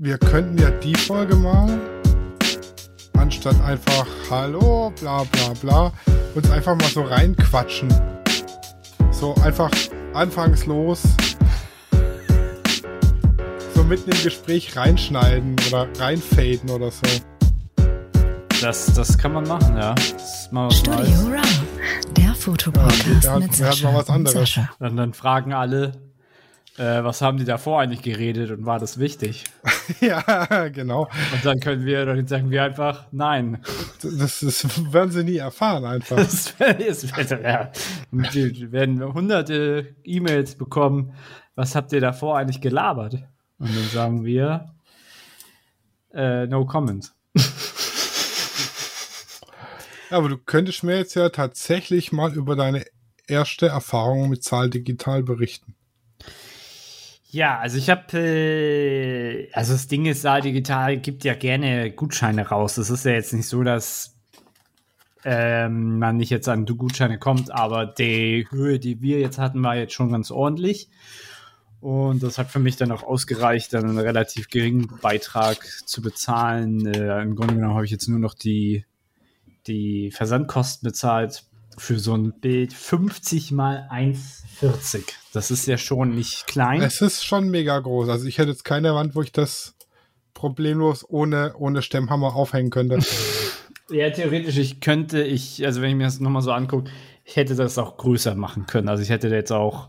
wir könnten ja die Folge mal, anstatt einfach Hallo, bla bla bla, uns einfach mal so reinquatschen. So einfach anfangslos so mitten im Gespräch reinschneiden oder reinfaden oder so. Das, das kann man machen, ja. Das mal was Studio. Raw, der Fotopodcast Ja, wir mit. Sascha. Dann, dann fragen alle, äh, was haben die davor eigentlich geredet und war das wichtig? ja, genau. Und dann können wir, dann sagen wir einfach, nein. Das, das werden sie nie erfahren einfach. Das wär- das wär- ja. Wir werden hunderte E-Mails bekommen. Was habt ihr davor eigentlich gelabert? Und dann sagen wir, äh, no comment. Aber du könntest mir jetzt ja tatsächlich mal über deine erste Erfahrung mit Zahl Digital berichten. Ja, also ich habe, äh, also das Ding ist, Saal Digital gibt ja gerne Gutscheine raus. Es ist ja jetzt nicht so, dass ähm, man nicht jetzt an Gutscheine kommt, aber die Höhe, die wir jetzt hatten, war jetzt schon ganz ordentlich. Und das hat für mich dann auch ausgereicht, dann einen relativ geringen Beitrag zu bezahlen. Äh, Im Grunde genommen habe ich jetzt nur noch die, die Versandkosten bezahlt für so ein Bild 50 mal 1,40. Das ist ja schon nicht klein. Es ist schon mega groß. Also ich hätte jetzt keine Wand, wo ich das problemlos ohne, ohne Stemmhammer aufhängen könnte. Ja, theoretisch, ich könnte, ich, also wenn ich mir das nochmal so angucke, ich hätte das auch größer machen können. Also ich hätte jetzt auch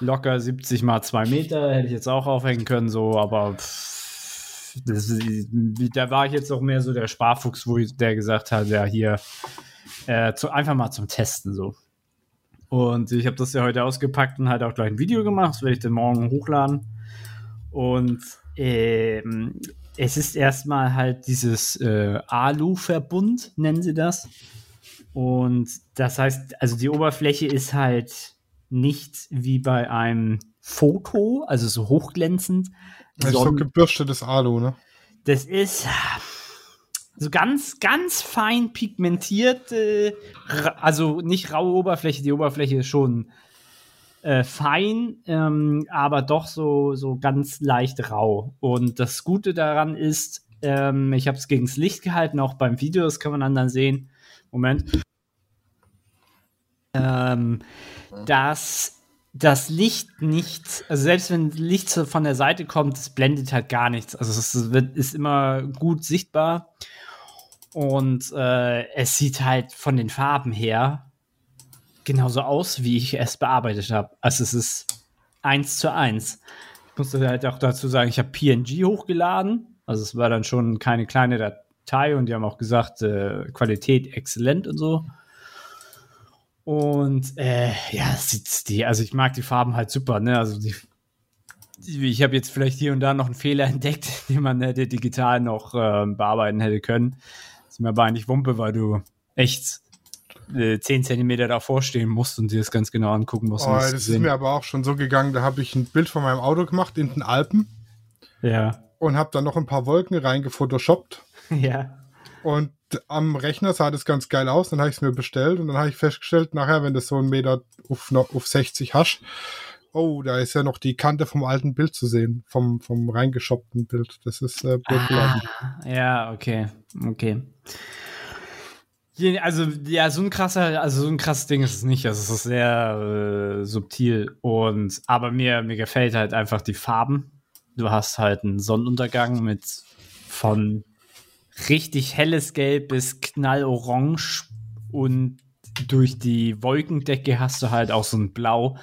locker 70 mal 2 Meter, hätte ich jetzt auch aufhängen können, so, aber pff, das, da war ich jetzt auch mehr so der Sparfuchs, wo ich, der gesagt hat, ja, hier, äh, zu, einfach mal zum Testen, so. Und ich habe das ja heute ausgepackt und halt auch gleich ein Video gemacht, das werde ich dann morgen hochladen. Und ähm, es ist erstmal halt dieses äh, Alu-Verbund, nennen sie das. Und das heißt, also die Oberfläche ist halt nicht wie bei einem Foto, also so hochglänzend. Das ist so gebürstetes Alu, ne? das ist so ganz, ganz fein pigmentiert. Äh, also nicht raue Oberfläche, die Oberfläche ist schon äh, fein, ähm, aber doch so, so ganz leicht rau. Und das Gute daran ist, ähm, ich habe es gegens Licht gehalten, auch beim Video, das kann man dann, sehen. Moment. Ähm, dass das Licht nicht, also selbst wenn Licht von der Seite kommt, es blendet halt gar nichts. Also es wird, ist immer gut sichtbar. Und äh, es sieht halt von den Farben her genauso aus, wie ich es bearbeitet habe. Also es ist eins zu eins. Ich musste halt auch dazu sagen, ich habe PNG hochgeladen. Also es war dann schon keine kleine Datei und die haben auch gesagt, äh, Qualität exzellent und so. Und äh, ja, sieht die, also ich mag die Farben halt super, ne? Also die, die ich habe jetzt vielleicht hier und da noch einen Fehler entdeckt, den man hätte digital noch äh, bearbeiten hätte können. Mir aber eigentlich Wumpe, weil du echt äh, 10 Zentimeter davor stehen musst und dir das ganz genau angucken musst. Oh, das ist mir aber auch schon so gegangen, da habe ich ein Bild von meinem Auto gemacht in den Alpen ja, und habe dann noch ein paar Wolken reingefotoshoppt. ja. Und am Rechner sah das ganz geil aus, dann habe ich es mir bestellt und dann habe ich festgestellt, nachher, wenn das so ein Meter auf, auf 60 hast, oh, da ist ja noch die Kante vom alten Bild zu sehen, vom, vom reingeschoppten Bild. Das ist äh, blöd gelaufen. Ah, ja, okay, okay. Also, ja, so ein krasser, also so ein krasses Ding ist es nicht. Also, es ist sehr äh, subtil und, aber mir, mir gefällt halt einfach die Farben. Du hast halt einen Sonnenuntergang mit von richtig helles Gelb bis knallorange und durch die Wolkendecke hast du halt auch so ein Blau.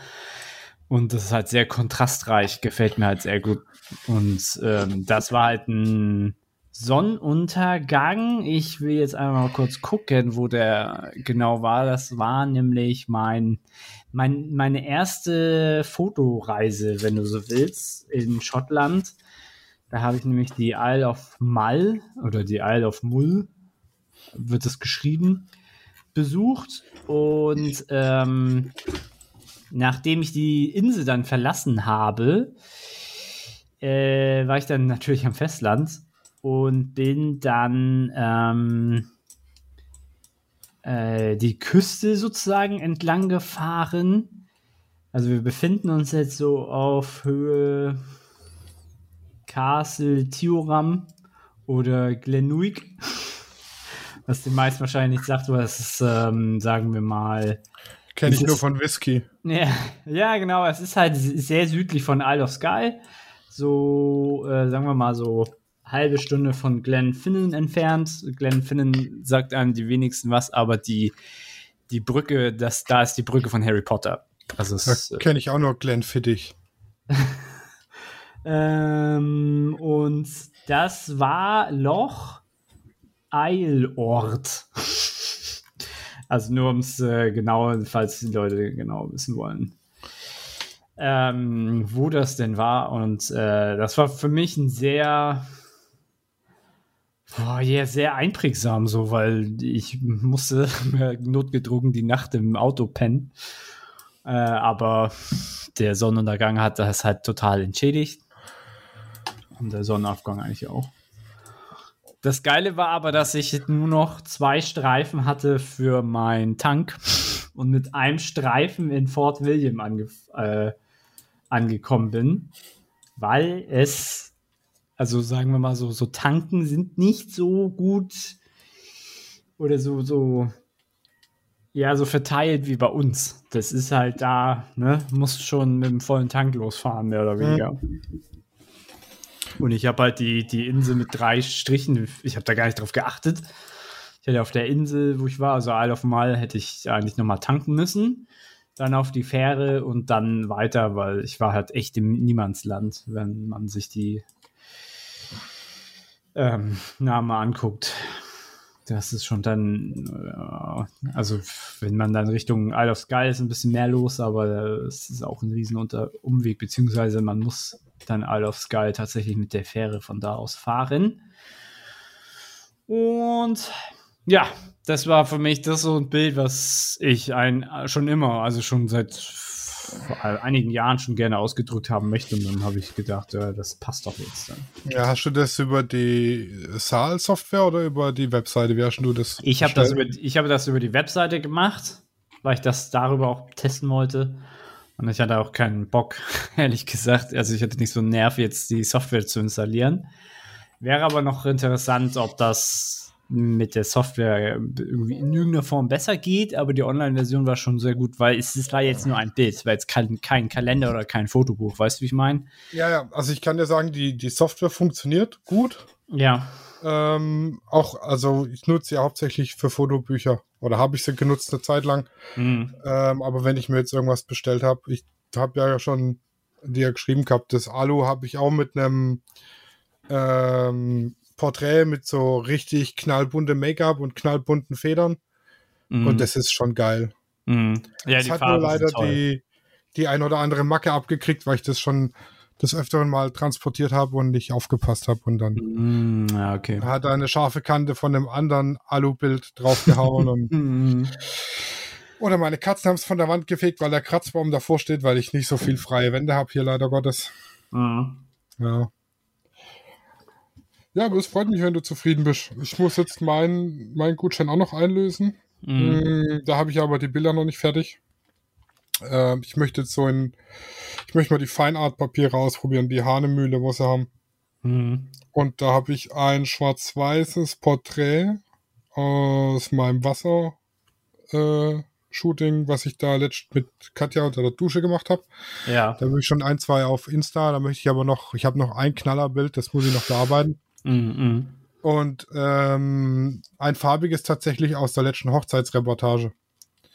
Und das ist halt sehr kontrastreich, gefällt mir halt sehr gut. Und ähm, das war halt ein Sonnenuntergang. Ich will jetzt einmal mal kurz gucken, wo der genau war. Das war nämlich mein, mein, meine erste Fotoreise, wenn du so willst, in Schottland. Da habe ich nämlich die Isle of Mull oder die Isle of Mull, wird es geschrieben, besucht. Und ähm, nachdem ich die Insel dann verlassen habe, äh, war ich dann natürlich am Festland und bin dann ähm, äh, die Küste sozusagen entlang gefahren. Also wir befinden uns jetzt so auf Höhe, Castle Tioram oder Glenuig. Was den meisten wahrscheinlich nicht sagt, aber das ist, ähm, sagen wir mal. Kenne ich nur von Whisky. Ja, ja, genau. Es ist halt sehr südlich von Isle of Skye. So, äh, sagen wir mal so halbe Stunde von Glenfinnan entfernt. Glenfinnan sagt einem die wenigsten was, aber die, die Brücke, das, da ist die Brücke von Harry Potter. Also Da äh, kenne ich auch nur Glenn Fittich. Ähm, und das war Loch Eilort. Also nur um es äh, genau, falls die Leute genau wissen wollen. Ähm, wo das denn war. Und äh, das war für mich ein sehr, boah, ja, sehr einprägsam, so, weil ich musste notgedrungen die Nacht im Auto pennen. Äh, aber der Sonnenuntergang hat das halt total entschädigt. Und der Sonnenaufgang eigentlich auch. Das Geile war aber, dass ich nur noch zwei Streifen hatte für meinen Tank und mit einem Streifen in Fort William ange äh, angekommen bin, weil es, also sagen wir mal so, so Tanken sind nicht so gut oder so, so, ja, so verteilt wie bei uns. Das ist halt da, ne, musst schon mit dem vollen Tank losfahren, mehr oder weniger. Und ich habe halt die, die Insel mit drei Strichen, ich habe da gar nicht drauf geachtet. Ich hätte auf der Insel, wo ich war, also Isle of Mal, hätte ich eigentlich nochmal tanken müssen. Dann auf die Fähre und dann weiter, weil ich war halt echt im Niemandsland, wenn man sich die ähm, Namen anguckt. Das ist schon dann, äh, also wenn man dann Richtung Isle of Skye ist ein bisschen mehr los, aber es ist auch ein riesen Umweg, beziehungsweise man muss dann Isle of Skye tatsächlich mit der Fähre von da aus fahren. Und ja, das war für mich das so ein Bild, was ich ein, schon immer, also schon seit einigen Jahren schon gerne ausgedrückt haben möchte. Und dann habe ich gedacht, ja, das passt doch jetzt dann. Ja, hast du das über die Saal-Software oder über die Webseite? Wie hast du das? Ich habe das, bestellt? über, ich habe das über die Webseite gemacht, weil ich das darüber auch testen wollte. Und ich hatte auch keinen Bock, ehrlich gesagt. Also ich hatte nicht so einen Nerv, jetzt die Software zu installieren. Wäre aber noch interessant, ob das mit der Software irgendwie in irgendeiner Form besser geht, aber die Online-Version war schon sehr gut, weil es, es war jetzt nur ein Bild, es war jetzt kein, kein Kalender oder kein Fotobuch, weißt du, wie ich meine? Ja, ja, also ich kann dir sagen, die, die Software funktioniert gut. Ja. Ähm, auch, also ich nutze sie hauptsächlich für Fotobücher oder habe ich sie genutzt eine Zeit lang. Mhm. Ähm, aber wenn ich mir jetzt irgendwas bestellt habe, ich habe ja schon dir geschrieben gehabt, das Alu habe ich auch mit einem ähm, Porträt mit so richtig knallbuntem Make-up und knallbunten Federn. Mhm. Und das ist schon geil. Mhm. Ja, es die hat nur Farben leider sind toll. die, die ein oder andere Macke abgekriegt, weil ich das schon des Öfteren mal transportiert habe und nicht aufgepasst habe. Und dann. Ja, okay. hat er eine scharfe Kante von einem anderen Alubild draufgehauen. und, Mhm. oder meine Katzen haben es von der Wand gefegt, weil der Kratzbaum davor steht, weil ich nicht so viel freie Wände habe hier leider Gottes. Mhm. Ja. Ja, aber es freut mich, wenn du zufrieden bist. Ich muss jetzt meinen mein Gutschein auch noch einlösen. Mhm. Mm, Da habe ich aber die Bilder noch nicht fertig. Ähm, ich möchte jetzt so in, ich möchte mal die Feinart-Papiere ausprobieren, die Hahnemühle, wo sie haben. Mhm. Und da habe ich ein schwarz-weißes Porträt aus meinem Wasser-Shooting, was ich da letzt mit Katja unter der Dusche gemacht habe. Ja. Da habe ich schon ein, zwei auf Insta. Da möchte ich aber noch, ich habe noch ein Knallerbild, das muss ich noch bearbeiten. Mhm. Und ähm, ein farbiges tatsächlich aus der letzten Hochzeitsreportage.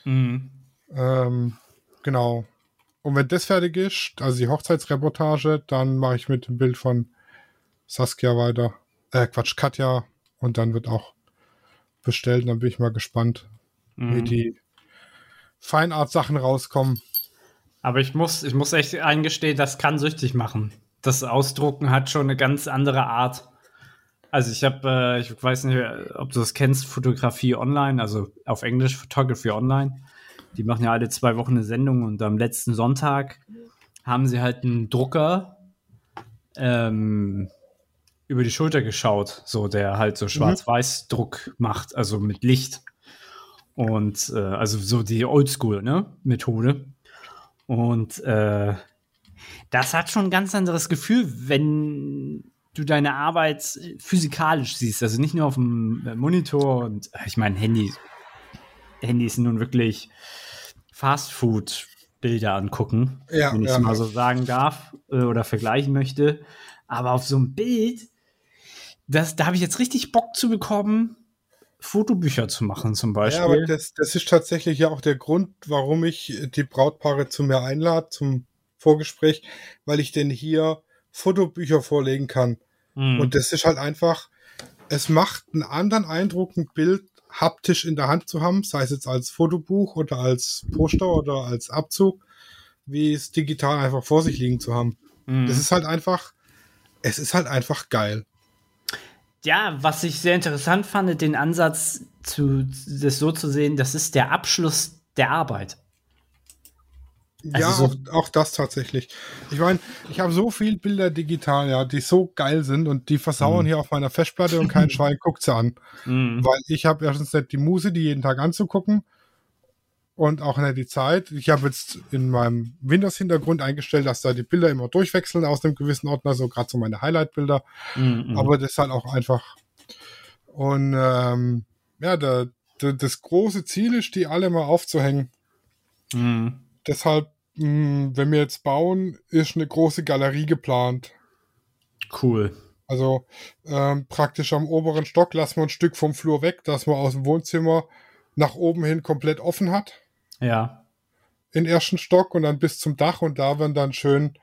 Mhm. Ähm, genau. Und wenn das fertig ist, also die Hochzeitsreportage, dann mache ich mit dem Bild von Saskia weiter. Äh, Quatsch, Katja. Und dann wird auch bestellt. Dann bin ich mal gespannt, wie Mhm. die Feinart-Sachen rauskommen. Aber ich muss, ich muss echt eingestehen, das kann süchtig machen. Das Ausdrucken hat schon eine ganz andere Art. Also ich habe, äh, ich weiß nicht, ob du das kennst, Fotografie online, also auf Englisch Photography Online. Die machen ja alle zwei Wochen eine Sendung und am letzten Sonntag haben sie halt einen Drucker ähm, über die Schulter geschaut, so der halt so Schwarz-Weiß-Druck macht, also mit Licht. Und äh, also so die Oldschool-Methode. Und äh, das hat schon ein ganz anderes Gefühl, wenn du deine Arbeit physikalisch siehst, also nicht nur auf dem Monitor und äh, ich meine, Handy, Handys sind nun wirklich Fastfood-Bilder angucken, Ja, wenn ich ja. mal so sagen darf äh, oder vergleichen möchte. Aber auf so einem Bild, das, da habe ich jetzt richtig Bock zu bekommen, Fotobücher zu machen zum Ja, aber Beispiel. das, das ist tatsächlich ja auch der Grund, warum ich die Brautpaare zu mir einlade, zum Vorgespräch, weil ich denn hier Fotobücher vorlegen kann. Mhm. Und das ist halt einfach, es macht einen anderen Eindruck, ein Bild haptisch in der Hand zu haben, sei es jetzt als Fotobuch oder als Poster oder als Abzug, wie es digital einfach vor sich liegen zu haben. Mhm. Das ist halt einfach, es ist halt einfach geil. Ja, was ich sehr interessant fand, den Ansatz, zu, das so zu sehen, das ist der Abschluss der Arbeit. Ja, Also auch, auch das tatsächlich. Ich meine, ich habe so viel Bilder digital, ja, die so geil sind und die versauern Mhm. hier auf meiner Festplatte und kein Schwein guckt sie an. Mhm. Weil ich habe erstens nicht die Muse, die jeden Tag anzugucken und auch nicht die Zeit. Ich habe jetzt in meinem Windows-Hintergrund eingestellt, dass da die Bilder immer durchwechseln aus einem gewissen Ordner, so gerade so meine Highlight-Bilder. Mhm. Aber das ist halt auch einfach. Und ähm, ja, der, der, das große Ziel ist, die alle mal aufzuhängen. Mhm. Deshalb, wenn wir jetzt bauen, ist eine große Galerie geplant. Cool. Also ähm, praktisch am oberen Stock lassen wir ein Stück vom Flur weg, dass man aus dem Wohnzimmer nach oben hin komplett offen hat. Ja. In ersten Stock und dann bis zum Dach und da werden dann schön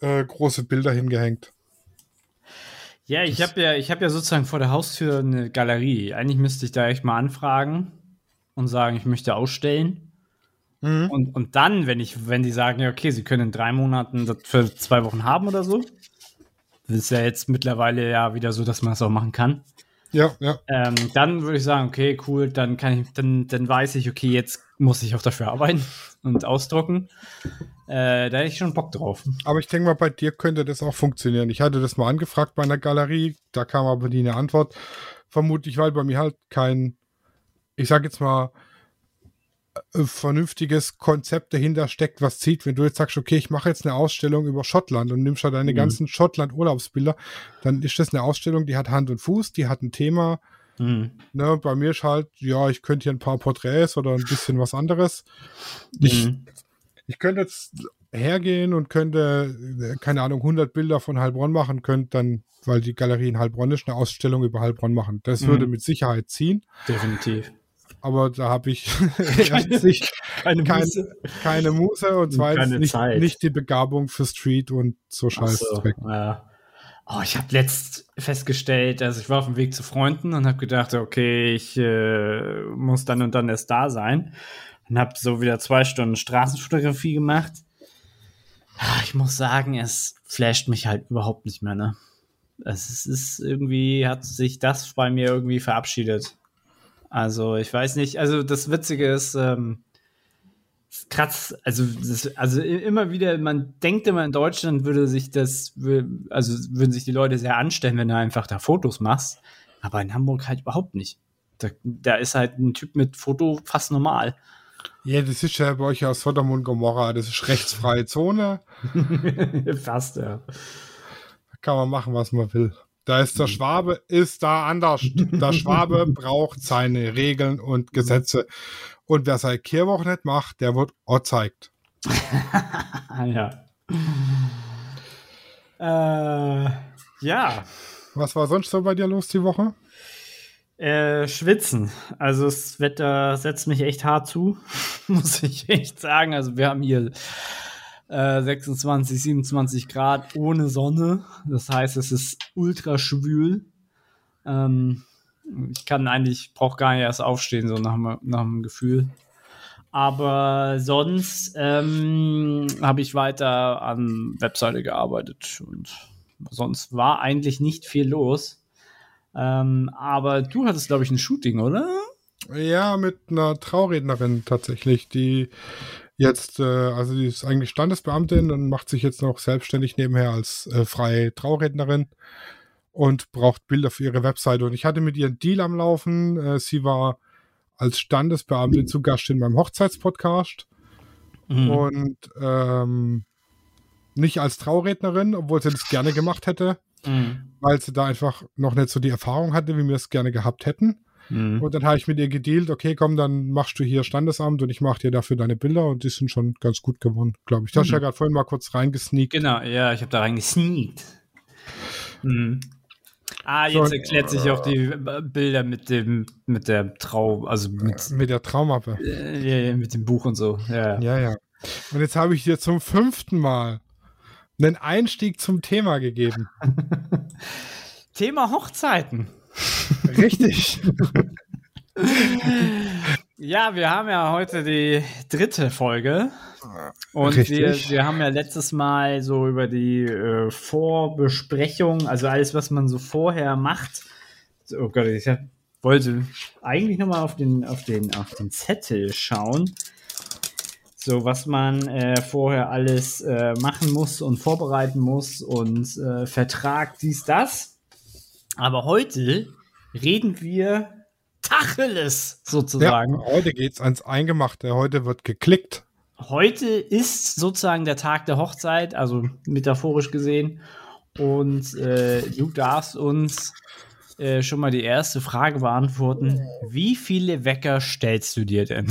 äh, große Bilder hingehängt. Ja, ich habe ja, ich habe ja sozusagen vor der Haustür eine Galerie. Eigentlich müsste ich da echt mal anfragen und sagen, ich möchte ausstellen. Mhm. Und, und dann, wenn ich, wenn die sagen, ja, okay, sie können in drei Monaten das für zwei Wochen haben oder so. Das ist ja jetzt mittlerweile ja wieder so, dass man das auch machen kann. Ja, ja. Ähm, dann würde ich sagen, okay, cool, dann kann ich, dann, dann weiß ich, okay, jetzt muss ich auch dafür arbeiten und ausdrucken. Äh, da hätte ich schon Bock drauf. Aber ich denke mal, bei dir könnte das auch funktionieren. Ich hatte das mal angefragt bei einer Galerie, da kam aber nie eine Antwort. Vermutlich, weil bei mir halt kein, ich sag jetzt mal, vernünftiges Konzept dahinter steckt, was zieht. Wenn du jetzt sagst, okay, ich mache jetzt eine Ausstellung über Schottland und nimmst halt deine Mhm. ganzen Schottland-Urlaubsbilder, dann ist das eine Ausstellung, die hat Hand und Fuß, die hat ein Thema. Mhm. Ne, bei mir ist halt, ja, ich könnte hier ein paar Porträts oder ein bisschen was anderes. Ich, Mhm. ich könnte jetzt hergehen und könnte, äh, keine Ahnung, 100 Bilder von Heilbronn machen, könnte dann, weil die Galerie in Heilbronn ist, eine Ausstellung über Heilbronn machen. Das Mhm. würde mit Sicherheit ziehen, Definitiv. Aber da habe ich erstens nicht, Keine Kein- Muße. keine Muße und zweitens keine nicht, nicht die Begabung für Street und so Scheiß. so, ja. Oh, ich habe letzt festgestellt, also ich war auf dem Weg zu Freunden und habe gedacht, okay, ich äh, muss dann und dann erst da sein. Und habe so wieder zwei Stunden Straßenfotografie gemacht. Ich muss sagen, es flasht mich halt überhaupt nicht mehr, ne? Es ist irgendwie, hat sich das bei mir irgendwie verabschiedet. Also, ich weiß nicht, also das Witzige ist, ähm, kratzt, also, das, also immer wieder, man denkt immer in Deutschland würde sich das, also würden sich die Leute sehr anstellen, wenn du einfach da Fotos machst. Aber in Hamburg halt überhaupt nicht. Da, da ist halt ein Typ mit Foto fast normal. Ja, das ist ja bei euch aus Sodom und Gomorra, das ist rechtsfreie Zone, fast, ja. da kann man machen, was man will. Da ist der Schwabe, ist da anders. Der Schwabe braucht seine Regeln und Gesetze. Und wer seine Kehrwoche nicht macht, der wird zeigt. Ah, ja. Äh, ja. Was war sonst so bei dir los die Woche? Äh, schwitzen. Also das Wetter setzt mich echt hart zu, muss ich echt sagen. Also wir haben hier äh, 26, 27 Grad ohne Sonne. Das heißt, es ist ultra schwül. Ähm, ich kann eigentlich, brauche gar nicht erst aufstehen, so nach, nach dem Gefühl. Aber sonst ähm, habe ich weiter an Webseite gearbeitet und sonst war eigentlich nicht viel los. Ähm, aber du hattest, glaube ich, ein Shooting, oder? Ja, mit einer Traurednerin tatsächlich, die jetzt, äh, also die ist eigentlich Standesbeamtin und macht sich jetzt noch selbstständig nebenher als äh, freie Traurednerin und braucht Bilder für ihre Webseite. Und ich hatte mit ihr einen Deal am Laufen. Äh, sie war als Standesbeamtin zu Gast in meinem Hochzeitspodcast Mhm. und ähm, nicht als Traurednerin, obwohl sie das gerne gemacht hätte. Mhm. weil sie da einfach noch nicht so die Erfahrung hatte, wie wir es gerne gehabt hätten. Mhm. Und dann habe ich mit ihr gedealt, okay, komm, dann machst du hier Standesamt und ich mache dir dafür deine Bilder und die sind schon ganz gut geworden, glaube ich. Du hast Mhm. ja gerade vorhin mal kurz reingesneakt. Genau, ja, ich habe da reingesneakt. Mhm. Ah, So, jetzt erklärt sich auch die Bilder mit dem, mit der Trau, also mit, Mit der Traumappe. äh, ja, mit dem Buch und so. Ja. Ja, ja. Und jetzt habe ich dir zum fünften Mal einen Einstieg zum Thema gegeben. Thema Hochzeiten. Richtig. Ja, wir haben ja heute die dritte Folge. Und wir, wir haben ja letztes Mal so über die äh, Vorbesprechung, also alles, was man so vorher macht. Oh Gott, ich hab, wollte eigentlich nochmal auf den, auf, den, auf den Zettel schauen. So, was man äh, vorher alles äh, machen muss und vorbereiten muss und äh, Vertrag, dies, das. Aber heute reden wir Tacheles Ja, sozusagen. heute geht's ans Eingemachte. Heute wird geklickt. Heute ist sozusagen der Tag der Hochzeit, also metaphorisch gesehen. Und äh, du darfst uns äh, schon mal die erste Frage beantworten. Wie viele Wecker stellst du dir denn?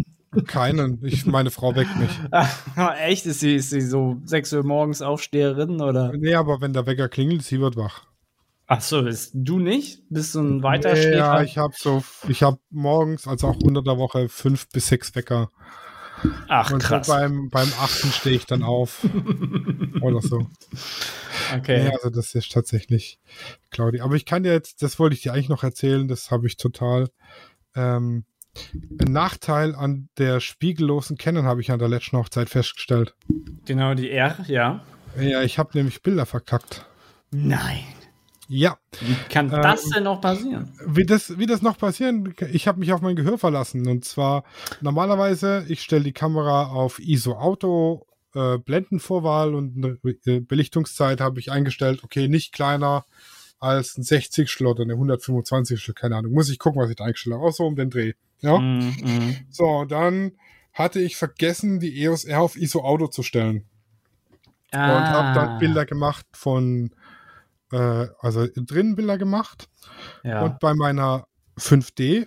Keinen. Ich, meine Frau weckt mich. Echt? Ist sie, ist sie so 6 Uhr morgens Aufsteherin oder? Nee, aber wenn der Wecker klingelt, sie wird wach. Ach so, bist du nicht? Bist du ein weiter Nee, ja, ich habe so, ich habe morgens, also auch unter der Woche, fünf bis sechs Wecker. Ach Und krass. so beim, beim achten stehe ich dann auf. Oder so. Okay. Ja, also das ist tatsächlich Claudia. Aber ich kann dir jetzt, das wollte ich dir eigentlich noch erzählen, das habe ich total. Ähm, ein Nachteil an der spiegellosen Canon habe ich an der letzten Hochzeit festgestellt. Genau, die R, ja. Ja, ich habe nämlich Bilder verkackt. Nein. Ja, Wie kann Ähm, das denn noch passieren? wie das, wie das noch passieren, ich habe mich auf mein Gehör verlassen. Und zwar normalerweise, ich stelle die Kamera auf ISO Auto, äh, Blendenvorwahl und eine äh, Belichtungszeit habe ich eingestellt, okay, nicht kleiner als ein 60 oder eine 125 keine Ahnung. Muss ich gucken, was ich da eingestellt habe. Auch so um den Dreh. Ja. Mm, mm. So, dann hatte ich vergessen, die EOS R auf ISO Auto zu stellen. Und habe Ah. dann Bilder gemacht von, äh, also drinnen Bilder gemacht. Ja. Und bei meiner 5D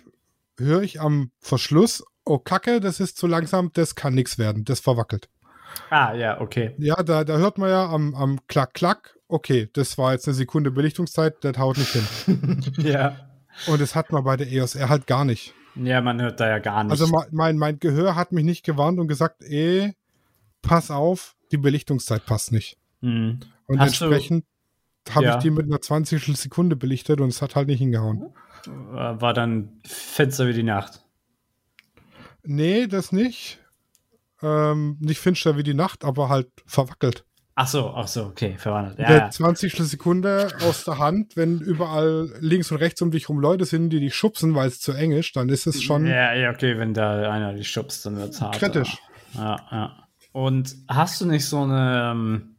höre ich am Verschluss, oh Kacke, das ist zu langsam, das kann nichts werden, das verwackelt. ah, ja, okay. Ja, da, da hört man ja am, am Klack, Klack, okay, das war jetzt eine Sekunde Belichtungszeit, das haut nicht hin. ja. Und das hat man bei der EOS R halt gar nicht. Ja, man hört da ja gar nicht. Also mein, mein Gehör hat mich nicht gewarnt und gesagt, ey, pass auf, die Belichtungszeit passt nicht. Hm. Und Hast entsprechend habe Ja. ich die mit einer 20 Sekunde belichtet und es hat halt nicht hingehauen. War dann Fenster wie die Nacht. Nee, das nicht. Ähm, nicht finster wie die Nacht, aber halt verwackelt. Ach so, ach so, okay, verwandelt. Ja, Der ja. 20. Sekunde aus der Hand, wenn überall links und rechts um dich rum Leute sind, die dich schubsen, weil es zu eng ist, dann ist es schon ja, ja, okay, wenn da einer die schubst, dann wird's hart. kritisch. Ja, ja. Und hast du nicht so eine ähm,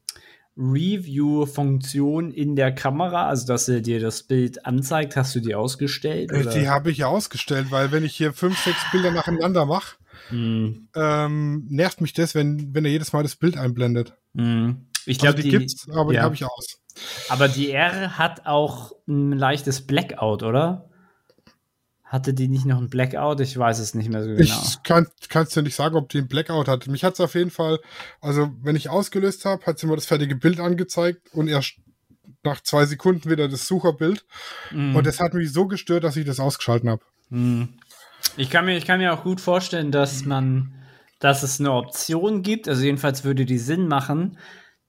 Review-Funktion in der Kamera, also dass er dir das Bild anzeigt? Hast du die ausgestellt? Oder? Die habe ich ja ausgestellt, weil wenn ich hier fünf, sechs Bilder nacheinander mache, Hm, ähm, nervt mich das, wenn, wenn er jedes Mal das Bild einblendet. hm. Ich Also glaube, die, gibt's, aber die ja. habe ich aus. Aber die R hat auch ein leichtes Blackout, oder? Hatte die nicht noch ein Blackout? Ich weiß es nicht mehr so genau. Ich kann kannst dir nicht sagen, ob die einen Blackout hat. Mich hat es auf jeden Fall, also wenn ich ausgelöst habe, hat sie mir das fertige Bild angezeigt und erst nach zwei Sekunden wieder das Sucherbild. Mhm. Und das hat mich so gestört, dass ich das ausgeschalten habe. Hm. Ich kann mir, ich kann mir auch gut vorstellen, dass man, dass es eine Option gibt, also jedenfalls würde die Sinn machen,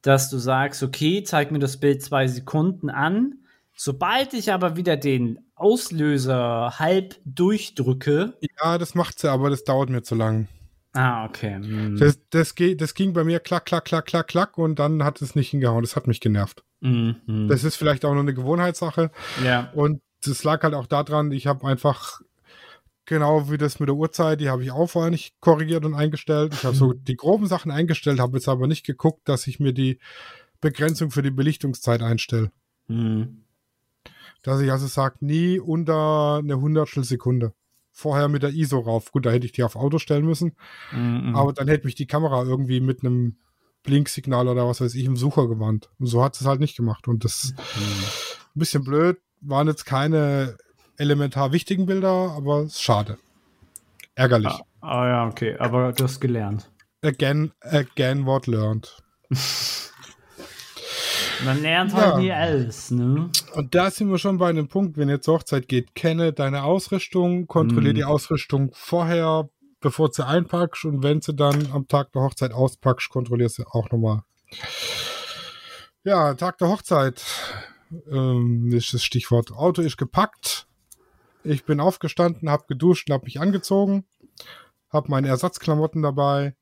dass du sagst, okay, zeig mir das Bild zwei Sekunden an. Sobald ich aber wieder den Auslöser halb durchdrücke. Ja, das macht sie, aber das dauert mir zu lang. Ah, okay. Hm. Das, das, das ging bei mir klack, klack, klack, klack, klack und dann hat es nicht hingehauen. Das hat mich genervt. Hm, hm. Das ist vielleicht auch nur eine Gewohnheitssache. ja. Und das lag halt auch daran, ich habe einfach genau wie das mit der Uhrzeit, die habe ich auch vorher nicht korrigiert und eingestellt. Ich habe so die groben Sachen eingestellt, habe jetzt aber nicht geguckt, dass ich mir die Begrenzung für die Belichtungszeit einstelle. Hm. Dass ich also sage, nie unter eine Hundertstel Sekunde. Vorher mit der ISO rauf. Gut, da hätte ich die auf Auto stellen müssen, Hm, hm. aber dann hätte mich die Kamera irgendwie mit einem Blinksignal oder was weiß ich im Sucher gewarnt. Und so hat es halt nicht gemacht. Und das ist ein bisschen blöd. Waren jetzt keine elementar wichtigen Bilder, aber ist schade. Ärgerlich. Ah, ah ja, okay. Aber du hast gelernt. Again, again what learned. Man lernt Ja. halt nie alles, ne? Und da sind wir schon bei einem Punkt, wenn ihr zur Hochzeit geht, kenne deine Ausrüstung, kontrolliere Mhm. die Ausrüstung vorher, bevor du sie einpackst und wenn sie dann am Tag der Hochzeit auspackst, kontrollierst du auch nochmal. Ja, Tag der Hochzeit ähm, ist das Stichwort. Auto ist gepackt. Ich bin aufgestanden, habe geduscht und habe mich angezogen, habe meine Ersatzklamotten dabei.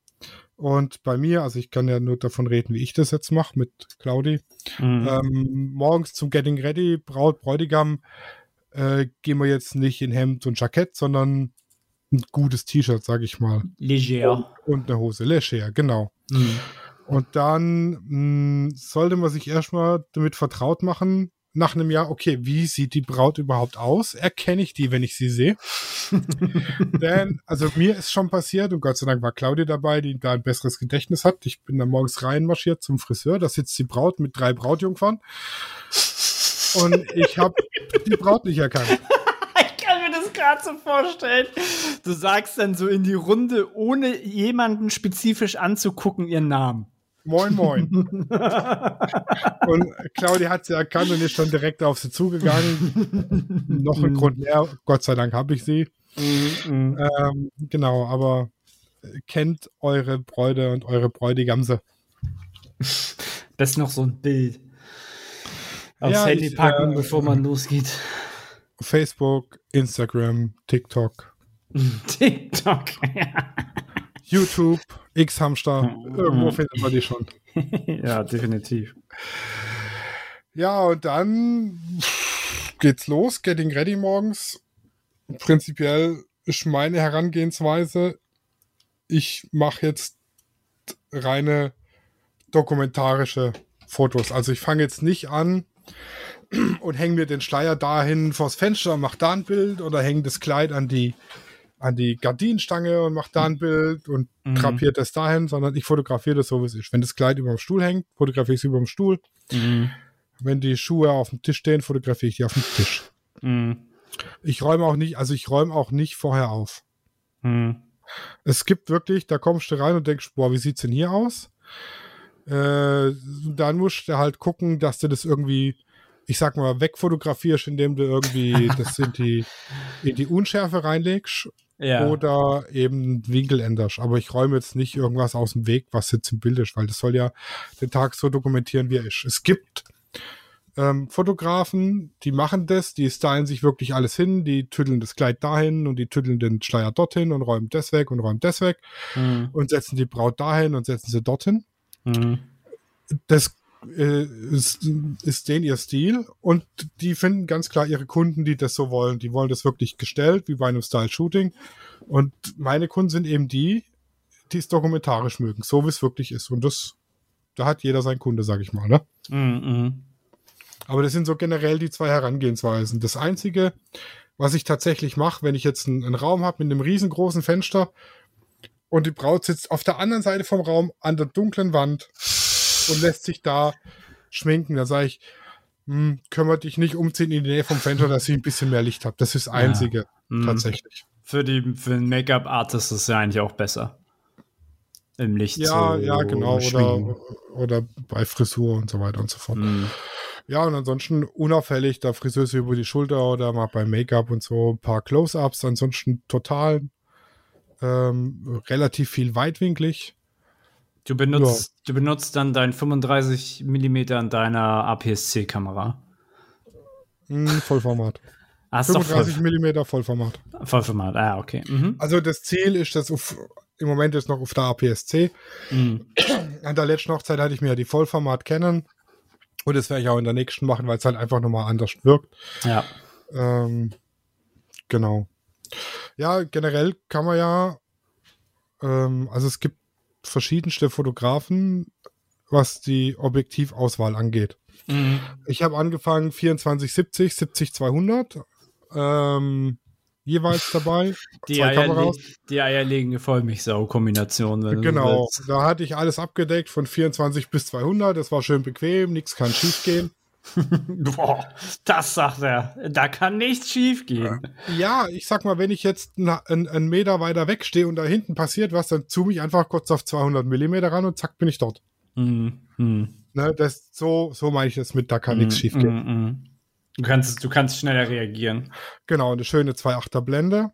Und bei mir, also ich kann ja nur davon reden, wie ich das jetzt mache mit Claudi. Mhm. Ähm, morgens zum Getting Ready, Braut, Bräutigam, äh, gehen wir jetzt nicht in Hemd und Jackett, sondern ein gutes T-Shirt, sag ich mal. Leger. Und eine Hose, leger, genau. Mhm. Und dann mh, sollte man sich erstmal damit vertraut machen, nach einem Jahr, okay, wie sieht die Braut überhaupt aus? Erkenne ich die, wenn ich sie sehe? Denn, also mir ist schon passiert, und Gott sei Dank war Claudia dabei, die da ein besseres Gedächtnis hat. Ich bin dann morgens reinmarschiert zum Friseur, da sitzt die Braut mit drei Brautjungfern. Und ich habe die Braut nicht erkannt. Ich kann mir das gerade so vorstellen. Du sagst dann so in die Runde, ohne jemanden spezifisch anzugucken, ihren Namen. Moin, moin. Und Claudia hat sie erkannt und ist schon direkt auf sie zugegangen. Noch ein Grund mehr, Gott sei Dank habe ich sie. Mhm. Ähm, genau, aber kennt eure Bräute und eure Bräutigamse. Das ist noch so ein Bild. Aufs Ja, Handy ich, packen, äh, bevor man losgeht. Facebook, Instagram, TikTok, TikTok. YouTube, X-Hamster. Irgendwo findet man die schon. ja, definitiv. Ja, und dann geht's los. Getting ready morgens. Prinzipiell ist meine Herangehensweise, ich mache jetzt reine dokumentarische Fotos. Also ich fange jetzt nicht an und hänge mir den Schleier dahin vors Fenster und mache da ein Bild oder hänge das Kleid an die an die Gardinenstange und mache da ein Bild und Mhm. drapiert das dahin, sondern ich fotografiere das so, wie es ist. Wenn das Kleid über dem Stuhl hängt, fotografiere ich es über dem Stuhl. Mhm. Wenn die Schuhe auf dem Tisch stehen, fotografiere ich die auf dem Tisch. Mhm. Ich räume auch nicht, also ich räume auch nicht vorher auf. Mhm. Es gibt wirklich, da kommst du rein und denkst, boah, wie sieht's denn hier aus? Äh, dann musst du halt gucken, dass du das irgendwie, ich sag mal, wegfotografierst, indem du irgendwie das in die, in die Unschärfe reinlegst Ja. oder eben Winkel änderst. Aber ich räume jetzt nicht irgendwas aus dem Weg, was jetzt im Bild ist, weil das soll ja den Tag so dokumentieren, wie er ist. Es gibt ähm, Fotografen, die machen das, die stylen sich wirklich alles hin, die tütteln das Kleid dahin und die tütteln den Schleier dorthin und räumen das weg und räumen das weg Mhm. und setzen die Braut dahin und setzen sie dorthin. Mhm. Das äh, ist, ist denen ihr Stil und die finden ganz klar ihre Kunden, die das so wollen. Die wollen das wirklich gestellt, wie bei einem Style-Shooting. Und meine Kunden sind eben die, die es dokumentarisch mögen, so wie es wirklich ist. Und das, da hat jeder sein Kunde, sag ich mal. Ne? Mhm. Aber das sind so generell die zwei Herangehensweisen. Das Einzige, was ich tatsächlich mache, wenn ich jetzt einen, einen Raum habe mit einem riesengroßen Fenster und die Braut sitzt auf der anderen Seite vom Raum an der dunklen Wand und lässt sich da schminken, dann sage ich, hm, können wir dich nicht umziehen in die Nähe vom Fenster, dass ich ein bisschen mehr Licht habe. Das ist das Einzige, Mhm. tatsächlich. Für, die, für den Make-up-Artist ist es ja eigentlich auch besser. Im Licht Ja, zu ja, genau. Oder, oder bei Frisur und so weiter und so fort. Mhm. Ja, und ansonsten unauffällig, da Friseuse über die Schulter oder mal beim Make-up und so ein paar Close-Ups, ansonsten total ähm, relativ viel weitwinklig. Du benutzt, du benutzt dann dein 35 mm an deiner APS-C-Kamera. Hm, Vollformat. Ah, ist doch 35 voll, Millimeter Vollformat. Vollformat. Ah, okay. Mhm. Also das Ziel ist, das auf, im Moment ist noch auf der APS-C. Mhm. An der letzten Hochzeit hatte ich mir ja die Vollformat kennen. Und das werde ich auch in der nächsten machen, weil es halt einfach nochmal anders wirkt. Ja. Ähm, genau. Ja, generell kann man ja, ähm, also es gibt verschiedenste Fotografen, was die Objektivauswahl angeht. Mhm. Ich habe angefangen 2470, 70 200. Ähm, jeweils dabei. Die, Kameras. die eierlegende Vollmilchsau-Kombination. Genau, da hatte ich alles abgedeckt von 24 bis 200. Das war schön bequem, nichts kann schief gehen. Boah, das sagt er. Da kann nichts schief gehen. Ja, ich sag mal, wenn ich jetzt einen, einen Meter weiter weg stehe und da hinten passiert was, dann zoome ich einfach kurz auf 200 Millimeter ran und zack bin ich dort. Mhm. Mhm. Ne, das, so, so meine ich das mit, da kann nichts schief gehen. Mhm, mhm. Du kannst, du kannst schneller reagieren. Genau, eine schöne 2,8er Blende.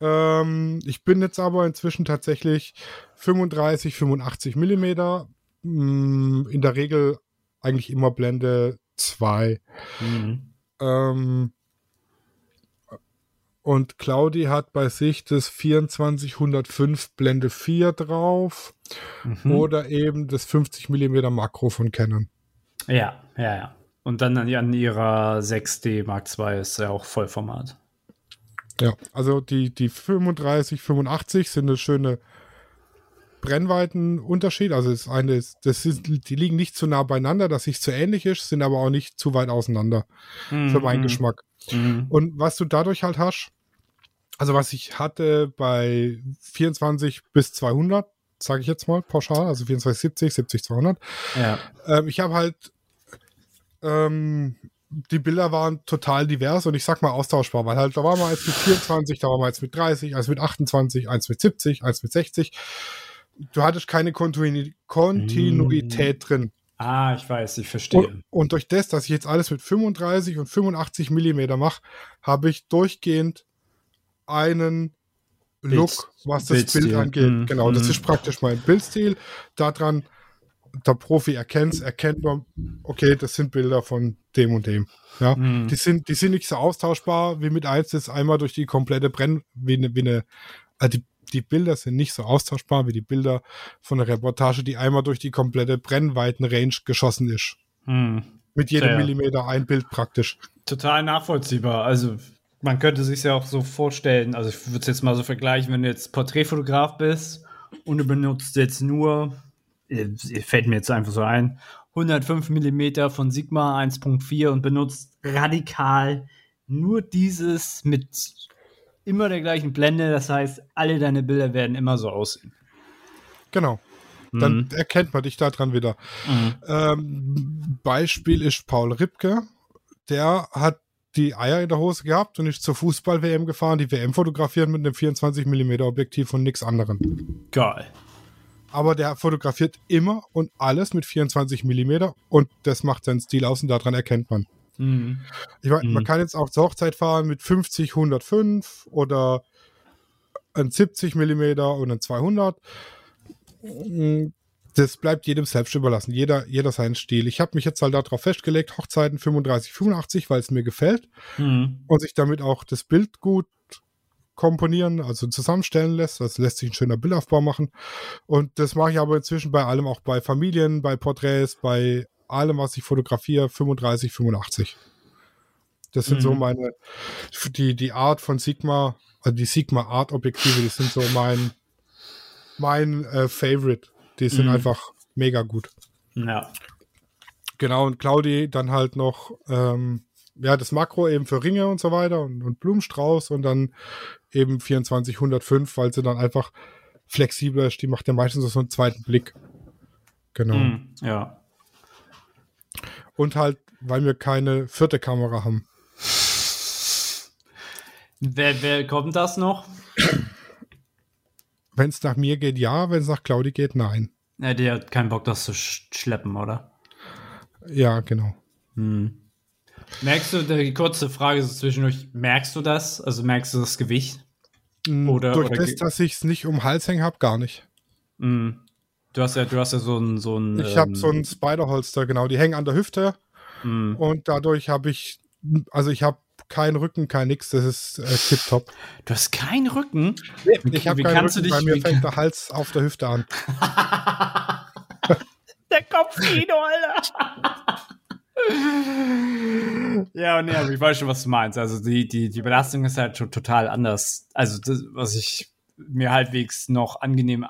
Ähm, ich bin jetzt aber inzwischen tatsächlich 35, 85 Millimeter. Mm, In der Regel eigentlich immer Blende 2. Mhm. Ähm, und Claudi hat bei sich das 2405 Blende 4 drauf Mhm. oder eben das 50 mm Makro von Canon. Ja, ja, ja. Und dann an, an ihrer 6D Mark II ist ja auch Vollformat. Ja, also die, die 35, 85 sind eine schöne Brennweitenunterschied. Also das eine ist, das ist, die liegen nicht zu nah beieinander, dass sich zu ähnlich ist, sind aber auch nicht zu weit auseinander für meinen Geschmack. Mhm. Und was du dadurch halt hast, also was ich hatte bei 24 bis 200, sage ich jetzt mal pauschal, also 24, 70, 70, 200, Ja. ähm, ich habe halt, ähm, die Bilder waren total divers und ich sag mal austauschbar, weil halt da war mal eins mit 24, da war mal eins mit 30, eins mit 28, eins mit 70, eins mit 60. Du hattest keine Kontinu Kontinuität drin. Ah, ich weiß, ich verstehe. Und, und durch das, dass ich jetzt alles mit 35 und 85 Millimeter mache, habe ich durchgehend einen Bild- Look, was das Bildstil. Bild angeht. Mhm. Genau, das Mhm. ist praktisch mein Bildstil. Daran, der Profi erkennt erkennt man, okay, das sind Bilder von dem und dem. Ja, Mhm. die sind, die sind nicht so austauschbar wie mit eins, das einmal durch die komplette Brenn, wie eine, wie eine, äh, die, die Bilder sind nicht so austauschbar wie die Bilder von der Reportage, die einmal durch die komplette Brennweiten-Range geschossen ist. Mhm. Mit jedem Sehr. Millimeter ein Bild praktisch. Total nachvollziehbar. Also, man könnte sich ja auch so vorstellen, also ich würde es jetzt mal so vergleichen, wenn du jetzt Porträtfotograf bist und du benutzt jetzt nur, äh, fällt mir jetzt einfach so ein, 105 mm von Sigma 1.4 und benutzt radikal nur dieses mit immer der gleichen Blende. Das heißt, alle deine Bilder werden immer so aussehen. Genau. Dann Mhm. erkennt man dich daran wieder. Mhm. Ähm, Beispiel ist Paul Ripke. Der hat die Eier in der Hose gehabt und ist zur Fußball-WM gefahren, die WM fotografiert mit einem 24 mm Objektiv und nichts anderem. Geil. Aber der fotografiert immer und alles mit 24 mm und das macht seinen Stil aus und daran erkennt man. Mhm. Ich meine, man Mhm. kann jetzt auch zur Hochzeit fahren mit 50, 105 oder ein 70 mm und ein 200. Das bleibt jedem selbst überlassen. Jeder, jeder seinen Stil. Ich habe mich jetzt halt darauf festgelegt, Hochzeiten 35, 85, weil es mir gefällt Mhm. und sich damit auch das Bild gut komponieren, also zusammenstellen lässt. Das lässt sich ein schöner Bildaufbau machen. Und das mache ich aber inzwischen bei allem, auch bei Familien, bei Porträts, bei allem, was ich fotografiere, 35, 85. Das sind Mhm. so meine, die, die Art von Sigma, also die Sigma Art Objektive, die sind so mein, mein äh, Favorite. Die sind Mhm. einfach mega gut. Ja. Genau, und Claudi dann halt noch, ähm, ja, das Makro eben für Ringe und so weiter und, und Blumenstrauß und dann eben 24, 105, weil sie dann einfach flexibler ist. Die macht ja meistens so einen zweiten Blick. Genau. Mhm. Ja. Und halt, weil wir keine vierte Kamera haben. Wer, wer kommt das noch? Wenn es nach mir geht, ja. Wenn es nach Claudi geht, nein. Ja, der hat keinen Bock, das zu sch schleppen, oder? Ja, genau. Hm. Merkst du, die kurze Frage so zwischendurch, merkst du das? Also merkst du das Gewicht? Mm, Oder- Durch oder das, dass ich es nicht um den Hals hängen habe, gar nicht. Hm. Du hast ja, du hast ja so ein, so ein. Ich habe ähm, so ein Spider-Holster, genau. Die hängen an der Hüfte. hm. Und dadurch habe ich, also ich habe keinen Rücken, kein nix. Das ist äh, tipptopp. Du hast keinen Rücken. Ich habe keinen Rücken, bei mir fängt der Hals auf der Hüfte an. Der Kopfkino, Alter. ja, nee, aber ich weiß schon, was du meinst. Also die, die, die Belastung ist halt schon total anders. Also das, was ich mir halbwegs noch angenehm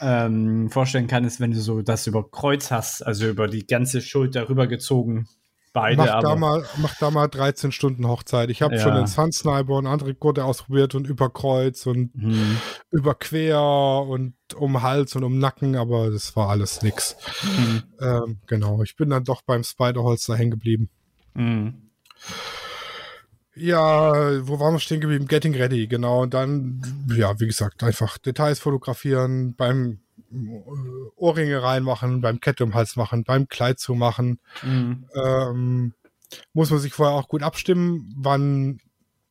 ähm, vorstellen kann, ist, wenn du so das über Kreuz hast, also über die ganze Schulter rübergezogen, beide, mach, da aber mal, mach da mal 13 Stunden Hochzeit. Ich habe Ja. schon den Sun Sniper und andere Gurte ausprobiert und über Kreuz und hm, über Quer und um Hals und um Nacken, aber das war alles nix. hm, Ähm, genau, ich bin dann doch beim Spider-Holster hängen geblieben. hm. Ja, wo waren wir stehen geblieben? Getting ready, genau. Und dann, ja, wie gesagt, einfach Details fotografieren, beim äh, Ohrringe reinmachen, beim Kette um Hals machen, beim Kleid zumachen. hm. Ähm, muss man sich vorher auch gut abstimmen, wann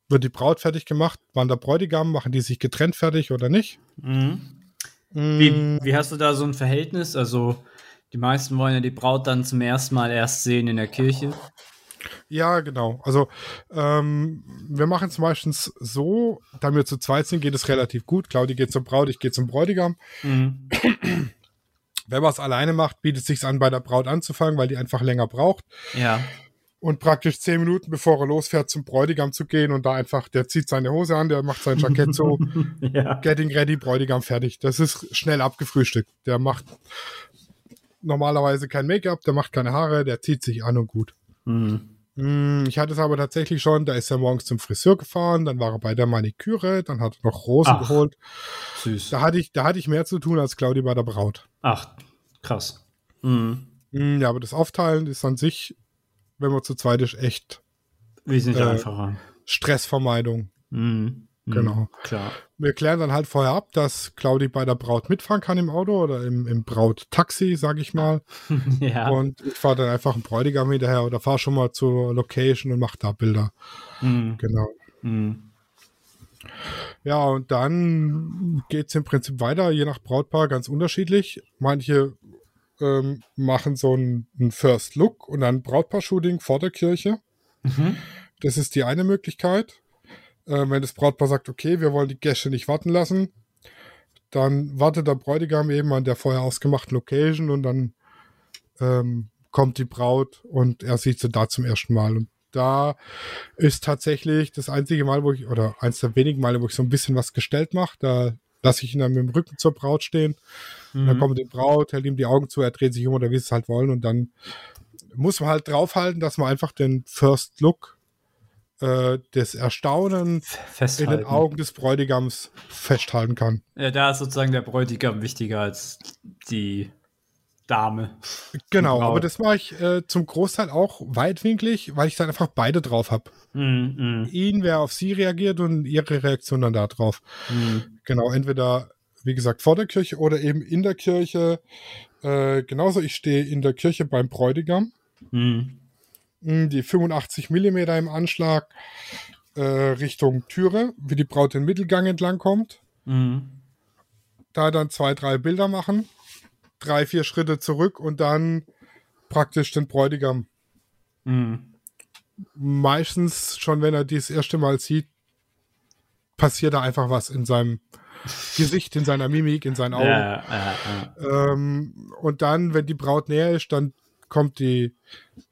wird die Braut fertig gemacht, wann der Bräutigam, machen die sich getrennt fertig oder nicht? Mhm. Mm, Wie, wie hast du da so ein Verhältnis? Also, die meisten wollen ja die Braut dann zum ersten Mal erst sehen in der Kirche. Ja, genau. Also ähm, wir machen es meistens so, da wir zu zweit sind, geht es relativ gut. Claudi geht zur Braut, ich gehe zum Bräutigam. Mhm. Wenn man es alleine macht, bietet es sich an, bei der Braut anzufangen, weil die einfach länger braucht. Ja. Und praktisch zehn Minuten, bevor er losfährt, zum Bräutigam zu gehen und da einfach, der zieht seine Hose an, der macht sein Jackett so, ja. getting ready, Bräutigam fertig. Das ist schnell abgefrühstückt. Der macht normalerweise kein Make-up, der macht keine Haare, der zieht sich an und gut. Mhm. Hm, Ich hatte es aber tatsächlich schon, da ist er morgens zum Friseur gefahren, dann war er bei der Maniküre, dann hat er noch Rosen Ach. geholt. Süß. Da hatte ich, da hatte ich mehr zu tun als Claudi bei der Braut. Ach, krass. Mhm. Hm, Ja, aber das Aufteilen ist an sich, wenn man zu zweit ist, echt Wesentlich Äh, einfacher. Stressvermeidung. Mhm. Mhm. Genau. Klar. Wir klären dann halt vorher ab, dass Claudi bei der Braut mitfahren kann im Auto oder im, im Brauttaxi, sag ich mal. ja. Und ich fahre dann einfach einen Bräutigam hinterher oder fahre schon mal zur Location und mache da Bilder. Mhm. Genau. Mhm. Ja, und dann geht's im Prinzip weiter, je nach Brautpaar ganz unterschiedlich. Manche ähm, machen so einen, einen First Look und dann Brautpaar-Shooting vor der Kirche. Mhm. Das ist die eine Möglichkeit. Äh, wenn das Brautpaar sagt, okay, wir wollen die Gäste nicht warten lassen, dann wartet der Bräutigam eben an der vorher ausgemachten Location und dann ähm, kommt die Braut und er sieht sie da zum ersten Mal. Und da ist tatsächlich das einzige Mal, wo ich, oder eins der wenigen Male, wo ich so ein bisschen was gestellt mache. Da lasse ich ihn dann mit dem Rücken zur Braut stehen. Und dann Mhm. kommt die Braut, hält ihm die Augen zu, er dreht sich um oder wie sie es halt wollen. Und dann muss man halt draufhalten, dass man einfach den First Look, äh, das Erstaunen in Festhalten. den Augen des Bräutigams festhalten kann. Ja, da ist sozusagen der Bräutigam wichtiger als die Dame. Genau, Braut. aber das mache ich äh, zum Großteil auch weitwinklig, weil ich dann einfach beide drauf habe. Mhm. Ihn, wer auf sie reagiert und ihre Reaktion dann da drauf. Mhm. Genau, entweder, wie gesagt, vor der Kirche oder eben in der Kirche. Äh, genauso, ich stehe in der Kirche beim Bräutigam. Mhm. Mm, Die 85 Millimeter im Anschlag äh, Richtung Türe, wie die Braut den Mittelgang entlang kommt. Mhm. Da dann zwei, drei Bilder machen. Drei, vier Schritte zurück und dann praktisch den Bräutigam. Mhm. Meistens schon, wenn er die das erste Mal sieht, passiert da einfach was in seinem Gesicht, in seiner Mimik, in seinen Augen. Ja, ja, ja. Ähm, und dann, wenn die Braut näher ist, dann kommt die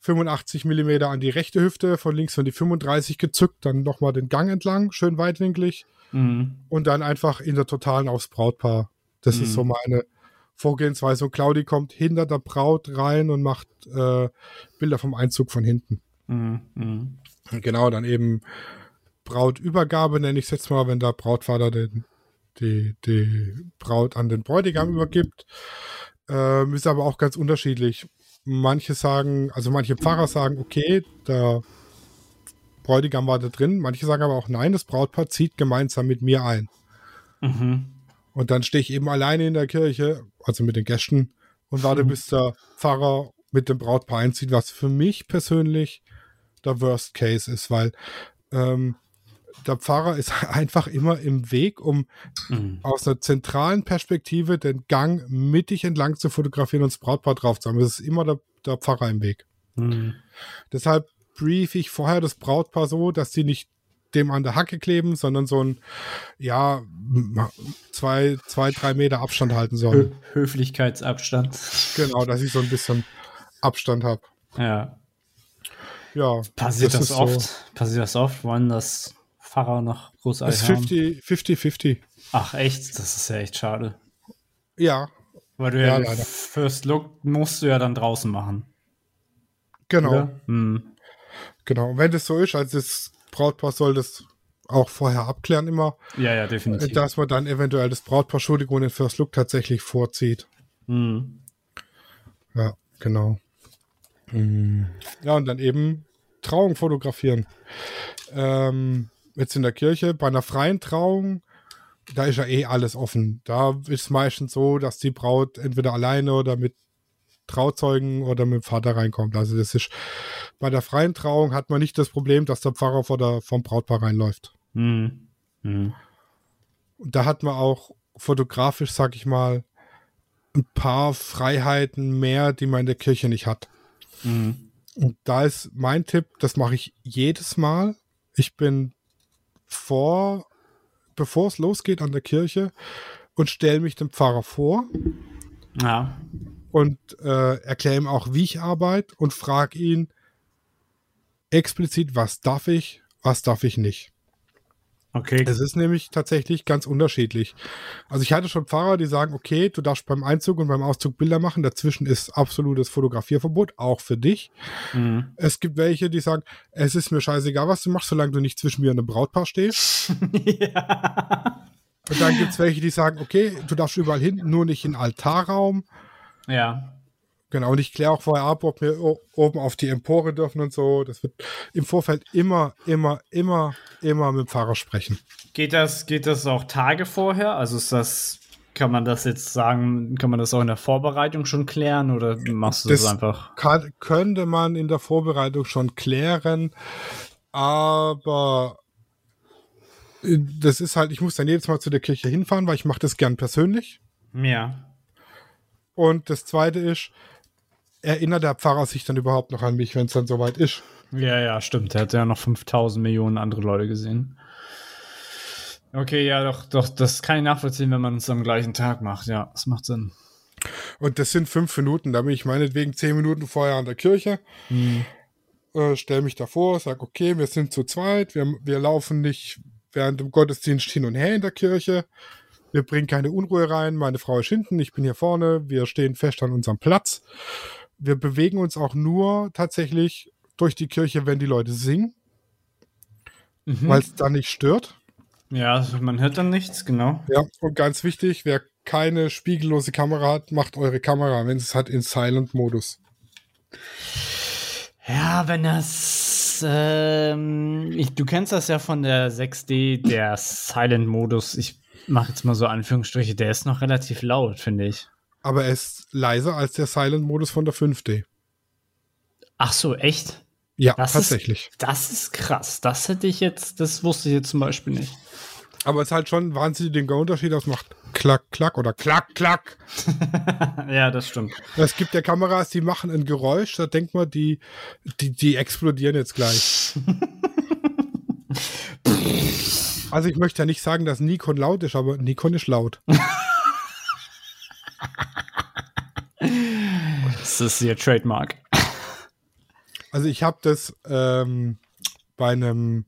85 mm an die rechte Hüfte, von links von die 35 gezückt, dann nochmal den Gang entlang, schön weitwinklig Mhm. und dann einfach in der Totalen aufs Brautpaar. Das Mhm. ist so meine Vorgehensweise. Und Claudi kommt hinter der Braut rein und macht äh, Bilder vom Einzug von hinten. Mhm. Mhm. Genau, dann eben Brautübergabe, nenne ich es jetzt mal, wenn der Brautvater den, die, die Braut an den Bräutigam übergibt. Ähm, ist aber auch ganz unterschiedlich. Manche sagen, also manche Pfarrer sagen, okay, der Bräutigam war da drin. Manche sagen aber auch, nein, das Brautpaar zieht gemeinsam mit mir ein. Mhm. Und dann stehe ich eben alleine in der Kirche, also mit den Gästen, und warte, Mhm. bis der Pfarrer mit dem Brautpaar einzieht, was für mich persönlich der Worst Case ist, weil ähm, der Pfarrer ist einfach immer im Weg, um Mhm. aus einer zentralen Perspektive den Gang mittig entlang zu fotografieren und das Brautpaar drauf zu haben. Es ist immer der, der Pfarrer im Weg. Mhm. Deshalb brief ich vorher das Brautpaar so, dass sie nicht dem an der Hacke kleben, sondern so ein, ja, zwei, zwei, drei Meter Abstand halten sollen. Hö Höflichkeitsabstand. Genau, dass ich so ein bisschen Abstand habe. Ja. Ja. Passiert das, so- oft? Passiert das oft? Wollen das Pfarrer noch großartig ist haben? 50, 50, 50. Ach echt? Das ist ja echt schade. Ja, Weil du ja, Ja. First Look musst du ja dann draußen machen. Genau? Hm. genau. Und wenn das so ist, also das Brautpaar soll das auch vorher abklären immer, Ja, ja, definitiv. dass man dann eventuell das Brautpaar Entschuldigung den First Look tatsächlich vorzieht. Hm. Ja, genau. Mm. Ja, und dann eben Trauung fotografieren. Ähm, jetzt in der Kirche, bei einer freien Trauung, da ist ja eh alles offen. Da ist es meistens so, dass die Braut entweder alleine oder mit Trauzeugen oder mit dem Vater reinkommt. Also das ist bei der freien Trauung hat man nicht das Problem, dass der Pfarrer vor der, vom Brautpaar reinläuft. Hm. Hm. Und da hat man auch fotografisch, sag ich mal, ein paar Freiheiten mehr, die man in der Kirche nicht hat. Hm. Und da ist mein Tipp, das mache ich jedes Mal. Ich bin vor, bevor es losgeht an der Kirche und stelle mich dem Pfarrer vor Ja. und äh, erkläre ihm auch, wie ich arbeite und frage ihn explizit, was darf ich, was darf ich nicht. Okay. Es ist nämlich tatsächlich ganz unterschiedlich. Also ich hatte schon Pfarrer, die sagen, okay, du darfst beim Einzug und beim Auszug Bilder machen, dazwischen ist absolutes Fotografierverbot, auch für dich. Hm. Es gibt welche, die sagen, es ist mir scheißegal, was du machst, solange du nicht zwischen mir und einem Brautpaar stehst. ja. Und dann gibt es welche, die sagen, okay, du darfst überall hin, nur nicht in den Altarraum. ja. Genau, und ich kläre auch vorher ab, ob wir oben auf die Empore dürfen und so. Das wird im Vorfeld immer, immer, immer, immer mit dem Pfarrer sprechen. Geht das, geht das auch Tage vorher? Also ist das, kann man das jetzt sagen, kann man das auch in der Vorbereitung schon klären oder machst du das, Das- einfach? Kann, könnte man in der Vorbereitung schon klären, aber äh, das ist halt, ich muss dann jedes Mal zu der Kirche hinfahren, weil ich mache das gern persönlich. Ja. Und das zweite ist, erinnert der Pfarrer sich dann überhaupt noch an mich, wenn es dann soweit ist? Ja, ja, stimmt. Er hat ja noch 5000 Millionen andere Leute gesehen. Okay, ja, doch, doch, das kann ich nachvollziehen, wenn man es am gleichen Tag macht. Ja, das macht Sinn. Und das sind fünf Minuten, da bin ich meinetwegen zehn Minuten vorher an der Kirche, äh, stelle mich davor, sage, okay, wir sind zu zweit, wir, wir laufen nicht während dem Gottesdienst hin und her in der Kirche, wir bringen keine Unruhe rein, meine Frau ist hinten, ich bin hier vorne, wir stehen fest an unserem Platz. Wir bewegen uns auch nur tatsächlich durch die Kirche, wenn die Leute singen, Mhm. weil es dann nicht stört. Ja, also man hört dann nichts, genau. Ja, und ganz wichtig, wer keine spiegellose Kamera hat, macht eure Kamera, wenn es hat, in Silent-Modus. Ja, wenn das. Ähm, ich, du kennst das ja von der 6D, der Silent-Modus. Ich mache jetzt mal so Anführungsstriche, der ist noch relativ laut, finde ich. Aber er ist leiser als der Silent-Modus von der 5D. Ach so, echt? Ja, Das tatsächlich. Ist, das ist krass. Das hätte ich jetzt, das wusste ich jetzt zum Beispiel nicht. Aber es ist halt schon ein wahnsinniger Unterschied, das macht klack, klack oder klack, klack. ja, das stimmt. Es gibt ja Kameras, die machen ein Geräusch, da denkt man, die, die, die explodieren jetzt gleich. also ich möchte ja nicht sagen, dass Nikon laut ist, aber Nikon ist laut. Das ist ihr Trademark. Also ich habe das ähm, bei einem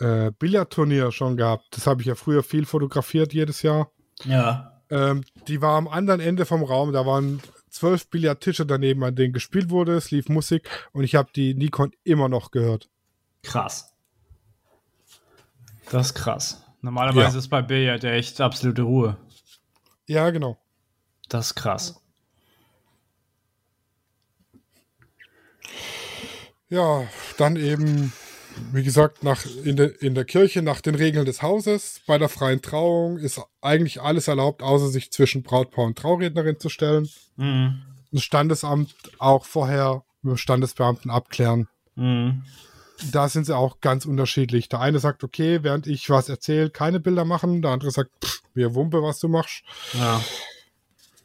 äh, Billardturnier schon gehabt. Das habe ich ja früher viel fotografiert jedes Jahr. Ja. Ähm, die war am anderen Ende vom Raum. Da waren zwölf Billardtische daneben, an denen gespielt wurde. Es lief Musik und ich habe die Nikon immer noch gehört. Krass. Das ist krass. Normalerweise Ja. ist bei Billard ja echt absolute Ruhe. Ja, genau. Das ist krass. Ja, dann eben, wie gesagt, nach, in, der in der Kirche nach den Regeln des Hauses. Bei der freien Trauung ist eigentlich alles erlaubt, außer sich zwischen Brautpaar und Traurednerin zu stellen. Mhm. Das Standesamt auch vorher mit dem Standesbeamten abklären. Mhm. Da sind sie auch ganz unterschiedlich. Der eine sagt, okay, während ich was erzähle, keine Bilder machen. Der andere sagt, pff, mir Wumpe, was du machst. Ja.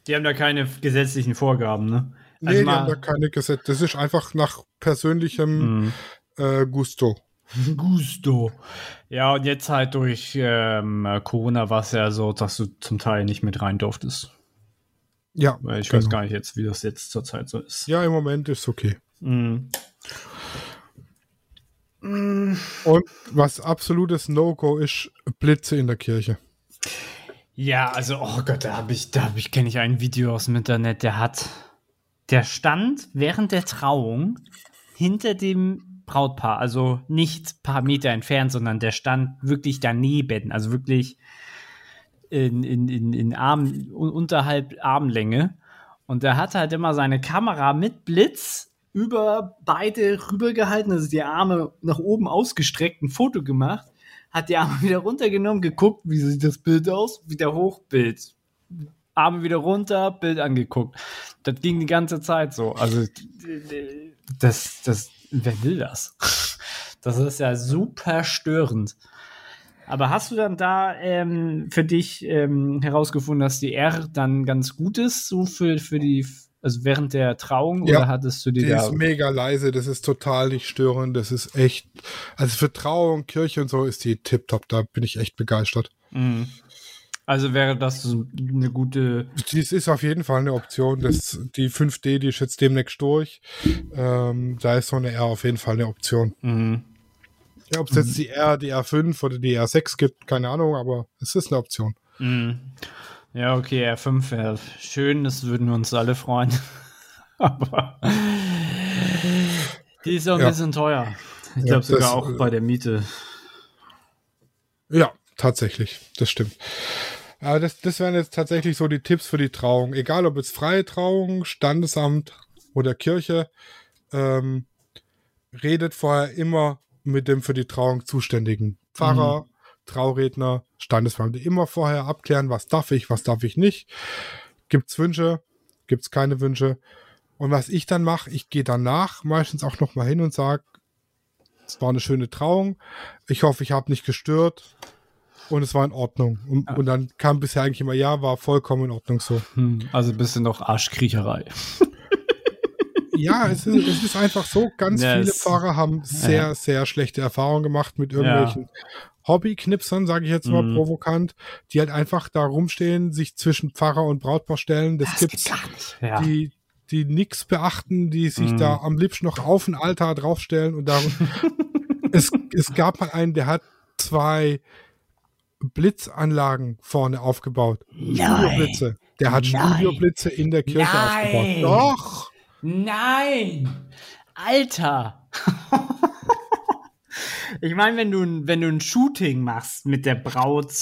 Die haben da keine gesetzlichen Vorgaben, ne? Nee, Also die haben da keine Gesetze. Das ist einfach nach persönlichem Mhm. äh, Gusto. Gusto. Ja, und jetzt halt durch ähm, Corona war es ja so, dass du zum Teil nicht mit rein durftest. Ja, Weil ich genau. weiß gar nicht jetzt, wie das jetzt zurzeit so ist. ja, im Moment ist okay. Mhm. Und was absolutes No-Go ist, Blitze in der Kirche. Ja, also, oh Gott, da habe ich, da habe ich, kenne ich ein Video aus dem Internet, der hat der stand während der Trauung hinter dem Brautpaar, also nicht ein paar Meter entfernt, sondern der stand wirklich daneben, also wirklich in, in, in, in Arm, unterhalb Armlänge. Und der hat halt immer seine Kamera mit Blitz über beide rübergehalten, also die Arme nach oben ausgestreckt, ein Foto gemacht, hat die Arme wieder runtergenommen, geguckt, wie sieht das Bild aus, wieder hoch, Bild. Arme wieder runter, Bild angeguckt. Das ging die ganze Zeit so. Also, das, das, wer will das? Das ist ja super störend. Aber hast du dann da ähm, für dich ähm, herausgefunden, dass die R dann ganz gut ist, so für, für die, also während der Trauung, Ja, oder hattest du die, Die da? ist mega leise, das ist total nicht störend, das ist echt, also für Trauung, Kirche und so ist die tipptopp, da bin ich echt begeistert. Mhm. Also wäre das eine gute. Dies ist auf jeden Fall eine Option, das, die 5D, die ist jetzt demnächst durch, ähm, da ist so eine R auf jeden Fall eine Option. Mhm. Ja, ob es jetzt die R, die R5 oder die R6 gibt, keine Ahnung, aber es ist eine Option. Mhm. Ja, okay, R5 wäre schön, das würden wir uns alle freuen. Aber die ist auch ein Ja. bisschen teuer. Ich Ja, glaube sogar das, auch äh, bei der Miete. Ja, tatsächlich, das stimmt. Aber das, das wären jetzt tatsächlich so die Tipps für die Trauung. Egal ob jetzt freie Trauung, Standesamt oder Kirche, ähm, redet vorher immer mit dem für die Trauung zuständigen Pfarrer, Trauredner, Standesbeamte. Immer vorher abklären, was darf ich, was darf ich nicht. Gibt's Wünsche, gibt's keine Wünsche. Und was ich dann mache, ich gehe danach meistens auch noch mal hin und sage, es war eine schöne Trauung. Ich hoffe, ich habe nicht gestört. Und es war in Ordnung. Und, und dann kam bisher eigentlich immer, ja, war vollkommen in Ordnung so. Hm, also ein bisschen noch Arschkriecherei. Ja, es ist, es ist einfach so, ganz Ja, viele Fahrer haben sehr, sehr schlechte Erfahrungen gemacht mit irgendwelchen Hobbyknipsern, sage ich jetzt mal Mhm. provokant, die halt einfach da rumstehen, sich zwischen Pfarrer und Brautpaar stellen. Das, gibt's, nicht. Ja. die, die nix beachten, die sich Mhm. da am liebsten noch auf den Altar draufstellen und darum. es, es gab mal einen, der hat zwei Blitzanlagen vorne aufgebaut. Studioblitze. Der hat Nein. Studioblitze in der Kirche Nein. aufgebaut. Doch! Nein! Alter! ich meine, wenn du, ein- wenn du ein Shooting machst mit der Braut,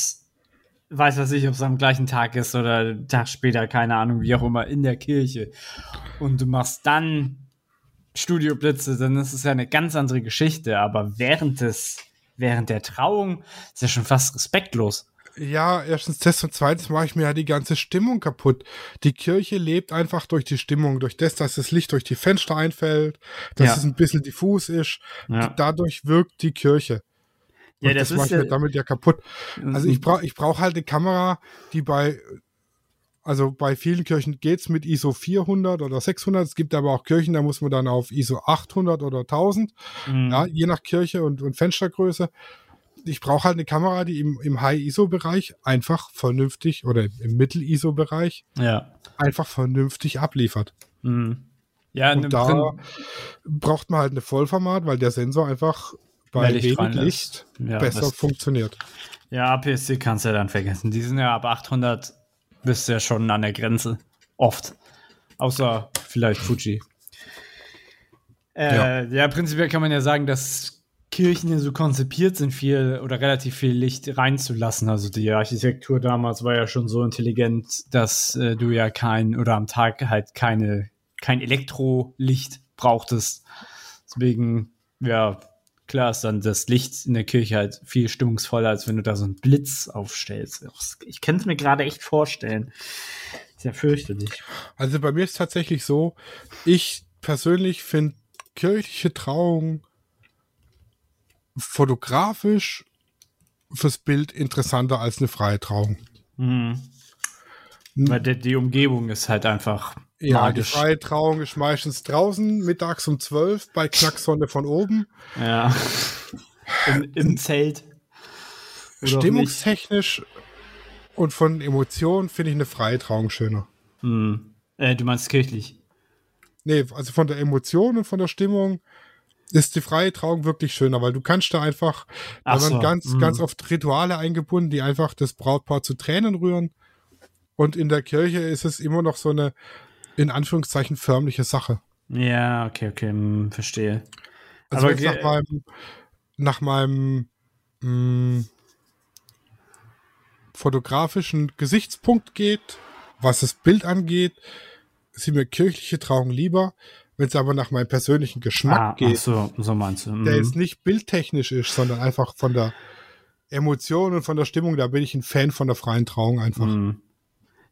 weiß was ich, ob es am gleichen Tag ist oder einen Tag später, keine Ahnung, wie auch immer, in der Kirche, und du machst dann Studioblitze, dann ist es ja eine ganz andere Geschichte. Aber während des, während der Trauung ist ja schon fast respektlos. Ja, erstens das und zweitens mache ich mir ja die ganze Stimmung kaputt. Die Kirche lebt einfach durch die Stimmung, durch das, dass das Licht durch die Fenster einfällt, dass Ja. es ein bisschen diffus ist. Ja. Dadurch wirkt die Kirche. Ja, Und das das, mache ich mir ja- damit ja kaputt. Also ich brauche ich brauch halt eine Kamera, die bei, also bei vielen Kirchen geht's mit ISO 400 oder 600. Es gibt aber auch Kirchen, da muss man dann auf ISO 800 oder 1000, Mhm. ja, je nach Kirche und, und Fenstergröße. Ich brauche halt eine Kamera, die im, im High-ISO-Bereich einfach vernünftig oder im Mittel-ISO-Bereich ja. einfach vernünftig abliefert. Mhm. Ja, Und da Prin- braucht man halt eine Vollformat, weil der Sensor einfach bei Licht wenig. Licht Ja, besser das- funktioniert. Ja, APS-C kannst du ja dann vergessen. Die sind ja ab 800 bist du ja schon an der Grenze. Oft. Außer vielleicht Fuji. Äh, ja. prinzipiell kann man ja sagen, dass Kirchen ja so konzipiert sind, viel oder relativ viel Licht reinzulassen. Also die Architektur damals war ja schon so intelligent, dass äh, du ja kein oder am Tag halt keine, kein Elektrolicht brauchtest. Deswegen, ja, klar ist dann das Licht in der Kirche halt viel stimmungsvoller, als wenn du da so einen Blitz aufstellst. Ich kann es mir gerade echt vorstellen. Ist ja fürchterlich. Also bei mir ist tatsächlich so, ich persönlich finde kirchliche Trauungen fotografisch fürs Bild interessanter als eine freie Trauung. Mhm. Weil die, die Umgebung ist halt einfach Ja, die freie Trauung ist meistens draußen, mittags um 12 bei Knacksonne von oben. Ja. Im, Im Zelt. Oder. Stimmungstechnisch und von Emotionen finde ich eine freie Trauung schöner. Hm. Äh, du meinst kirchlich. Nee, also von der Emotion und von der Stimmung ist die freie Trauung wirklich schöner, weil du kannst da einfach, da so, ganz, mhm. ganz oft Rituale eingebunden, die einfach das Brautpaar zu Tränen rühren. Und in der Kirche ist es immer noch so eine, in Anführungszeichen förmliche Sache. Ja, okay, okay, hm, verstehe. Also Aber wenn es ge- nach meinem, nach meinem mh, fotografischen Gesichtspunkt geht, was das Bild angeht, sind mir kirchliche Trauungen lieber. Wenn es aber nach meinem persönlichen Geschmack Ah, geht, so, so meinst du. der Mhm. jetzt nicht bildtechnisch ist, sondern einfach von der Emotion und von der Stimmung, da bin ich ein Fan von der freien Trauung einfach. Mhm.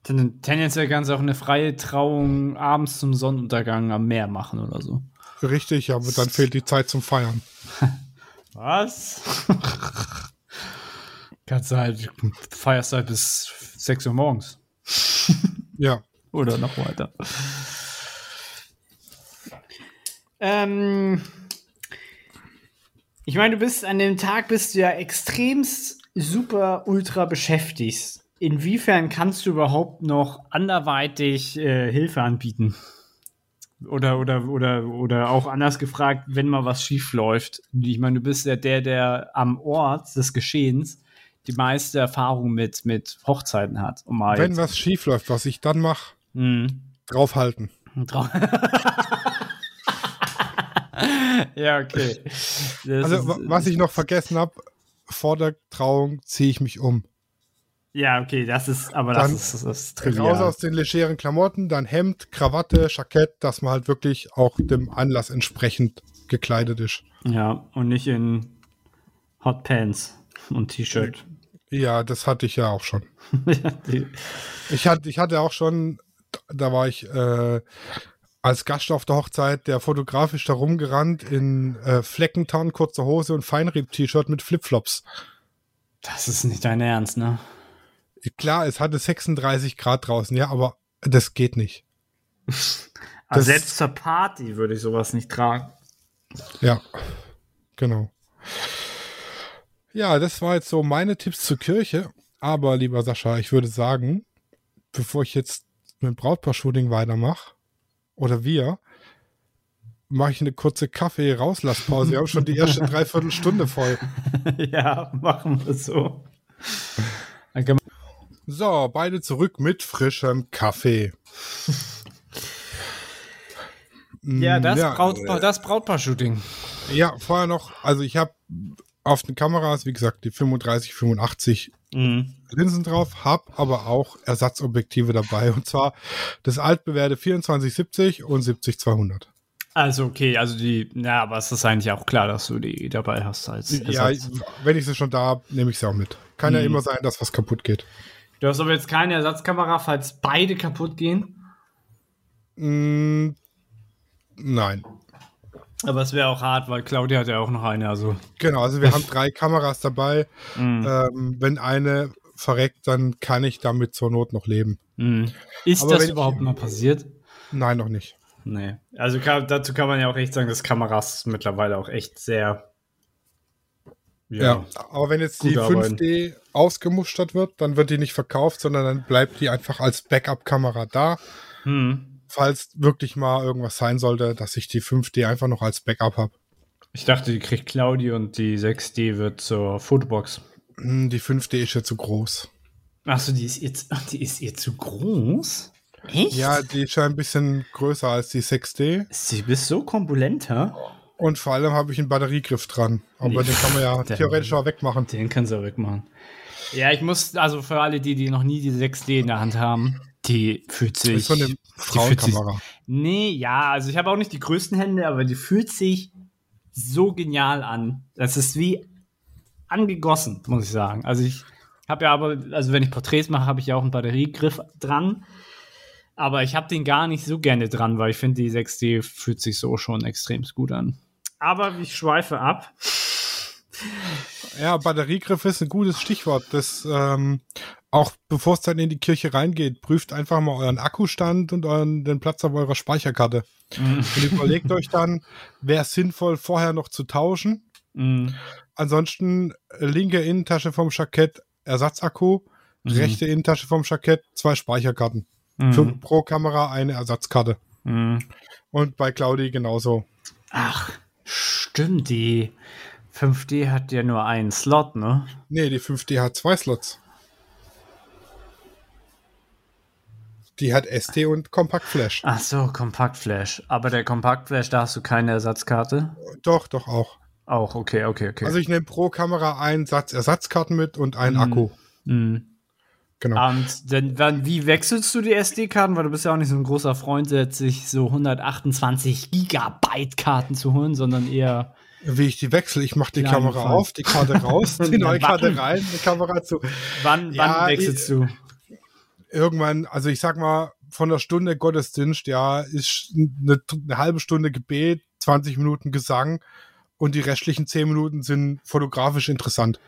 Ten- Tendenziell kannst du auch eine freie Trauung abends zum Sonnenuntergang am Meer machen oder so. Richtig, aber dann fehlt die Zeit zum Feiern. Was? kannst du halt, feierst halt bis 6 Uhr morgens. Ja. Oder noch weiter. Ähm, ich meine, du bist an dem Tag bist du ja extremst super ultra beschäftigt. Inwiefern kannst du überhaupt noch anderweitig äh, Hilfe anbieten? Oder, oder, oder, oder auch anders gefragt, wenn mal was schief läuft. Ich meine, du bist ja der, der am Ort des Geschehens die meiste Erfahrung mit, mit Hochzeiten hat. Um mal Wenn was schief läuft, was ich dann mache, Hm. draufhalten. Trau- ja, okay. Das Also ist- wa- was ich noch vergessen habe, vor der Trauung ziehe ich mich um. Ja, okay, das ist, aber das Dann ist, das ist Raus trivial. aus den legeren Klamotten, dann Hemd, Krawatte, Jackett, dass man halt wirklich auch dem Anlass entsprechend gekleidet ist. Ja, und nicht in Hot Pants und T-Shirt. Ja, das hatte ich ja auch schon. Ich hatte, ich hatte auch schon, da war ich äh, als Gast auf der Hochzeit, der fotografisch da rumgerannt in äh, Fleckentarn, kurzer Hose und Feinrieb-T-Shirt mit Flipflops. das ist nicht dein Ernst, ne? Klar, es hatte 36 Grad draußen, ja, aber das geht nicht. Also Das- selbst zur Party würde ich sowas nicht tragen. Ja, genau. Ja, das war jetzt so meine Tipps zur Kirche. Aber, lieber Sascha, ich würde sagen, bevor ich jetzt mit dem Brautpaar-Shooting weitermache, oder wir, mache ich eine kurze Kaffee-Rauslasspause. Wir haben schon die erste Dreiviertelstunde voll. ja, machen wir so. So, beide zurück mit frischem Kaffee. ja, das, Ja, Brautpaar, das Brautpaar-Shooting. Ja, vorher noch, also ich habe auf den Kameras, wie gesagt, die 35, 85 Mhm. Linsen drauf, hab aber auch Ersatzobjektive dabei und zwar das altbewährte 2470 und 70-200. Also okay, also die, ja, aber es ist eigentlich auch klar, dass du die dabei hast als Ja, Ersatz. wenn ich sie schon da habe, nehme ich sie auch mit. Kann ja Mhm. immer sein, dass was kaputt geht. Du hast aber jetzt keine Ersatzkamera, falls beide kaputt gehen. Mm, nein. Aber es wäre auch hart, weil Claudia hat ja auch noch eine, also. Genau, also wir haben drei Kameras dabei. Mhm. Ähm, wenn eine verreckt, dann kann ich damit zur Not noch leben. Mhm. Ist Aber das wenn ich- überhaupt mal passiert? Nein, noch nicht. Nee. Also kann, dazu kann man ja auch echt sagen, dass Kameras mittlerweile auch echt sehr. Ja. aber wenn jetzt die Gut arbeiten. 5D ausgemustert wird, dann wird die nicht verkauft, sondern dann bleibt die einfach als Backup-Kamera da. Hm. falls wirklich mal irgendwas sein sollte, dass ich die 5D einfach noch als Backup habe. Ich dachte, die kriegt Claudi und die 6D wird zur Fotobox. Die 5D ist ja zu groß. Achso, die ist jetzt, die ist ihr zu groß? Echt? Ja, die ist ja ein bisschen größer als die 6D. Sie bist so kompulent, hä? Und vor allem habe ich einen Batteriegriff dran. Aber Nee. den kann man ja Der- theoretisch auch wegmachen. Den kannst du wegmachen. Ja, ich muss, also für alle, die, die noch nie die 6D in der Hand haben, die fühlt sich. Ist so eine fühlt sich- Frauenkamera. Nee, ja, also ich habe auch nicht die größten Hände, aber die fühlt sich so genial an. Das ist wie angegossen, muss ich sagen. Also ich habe ja aber, also wenn ich Porträts mache, habe ich ja auch einen Batteriegriff dran. Aber ich habe den gar nicht so gerne dran, weil ich finde, die 6D fühlt sich so schon extrem gut an. Aber ich schweife ab. Ja, Batteriegriff ist ein gutes Stichwort. Das ähm, auch bevor es dann in die Kirche reingeht, prüft einfach mal euren Akkustand und euren, den Platz auf eurer Speicherkarte. Und überlegt euch dann, wäre es sinnvoll, vorher noch zu tauschen. Mm. Ansonsten äh, linke Innentasche vom Jackett Ersatzakku, rechte Innentasche vom Jackett zwei Speicherkarten. Für, Mm. pro Kamera eine Ersatzkarte. Mm. Und bei Claudi genauso. Ach, stimmt, die 5D hat ja nur einen Slot, ne? Nee, die 5D hat zwei Slots. Die hat SD und Kompaktflash. Ach so, Kompaktflash. Aber der Kompaktflash, da hast du keine Ersatzkarte? Doch, doch auch. Auch, okay, okay, okay. Also ich nehme pro Kamera einen Satz Ersatzkarten mit und einen Mhm. Akku. Mhm. Genau. Und dann, wann, wie wechselst du die SD-Karten? Weil du bist ja auch nicht so ein großer Freund, sich so 128 Gigabyte Karten zu holen, sondern eher. Wie ich die wechsle, ich mache die Kamera Fall. auf, die Karte raus, die neue Karte rein, die Kamera zu. Wann, Ja, wann wechselst du? Irgendwann, also ich sag mal, von der Stunde Gottesdienst, ja, ist eine, eine halbe Stunde Gebet, 20 Minuten Gesang und die restlichen 10 Minuten sind fotografisch interessant.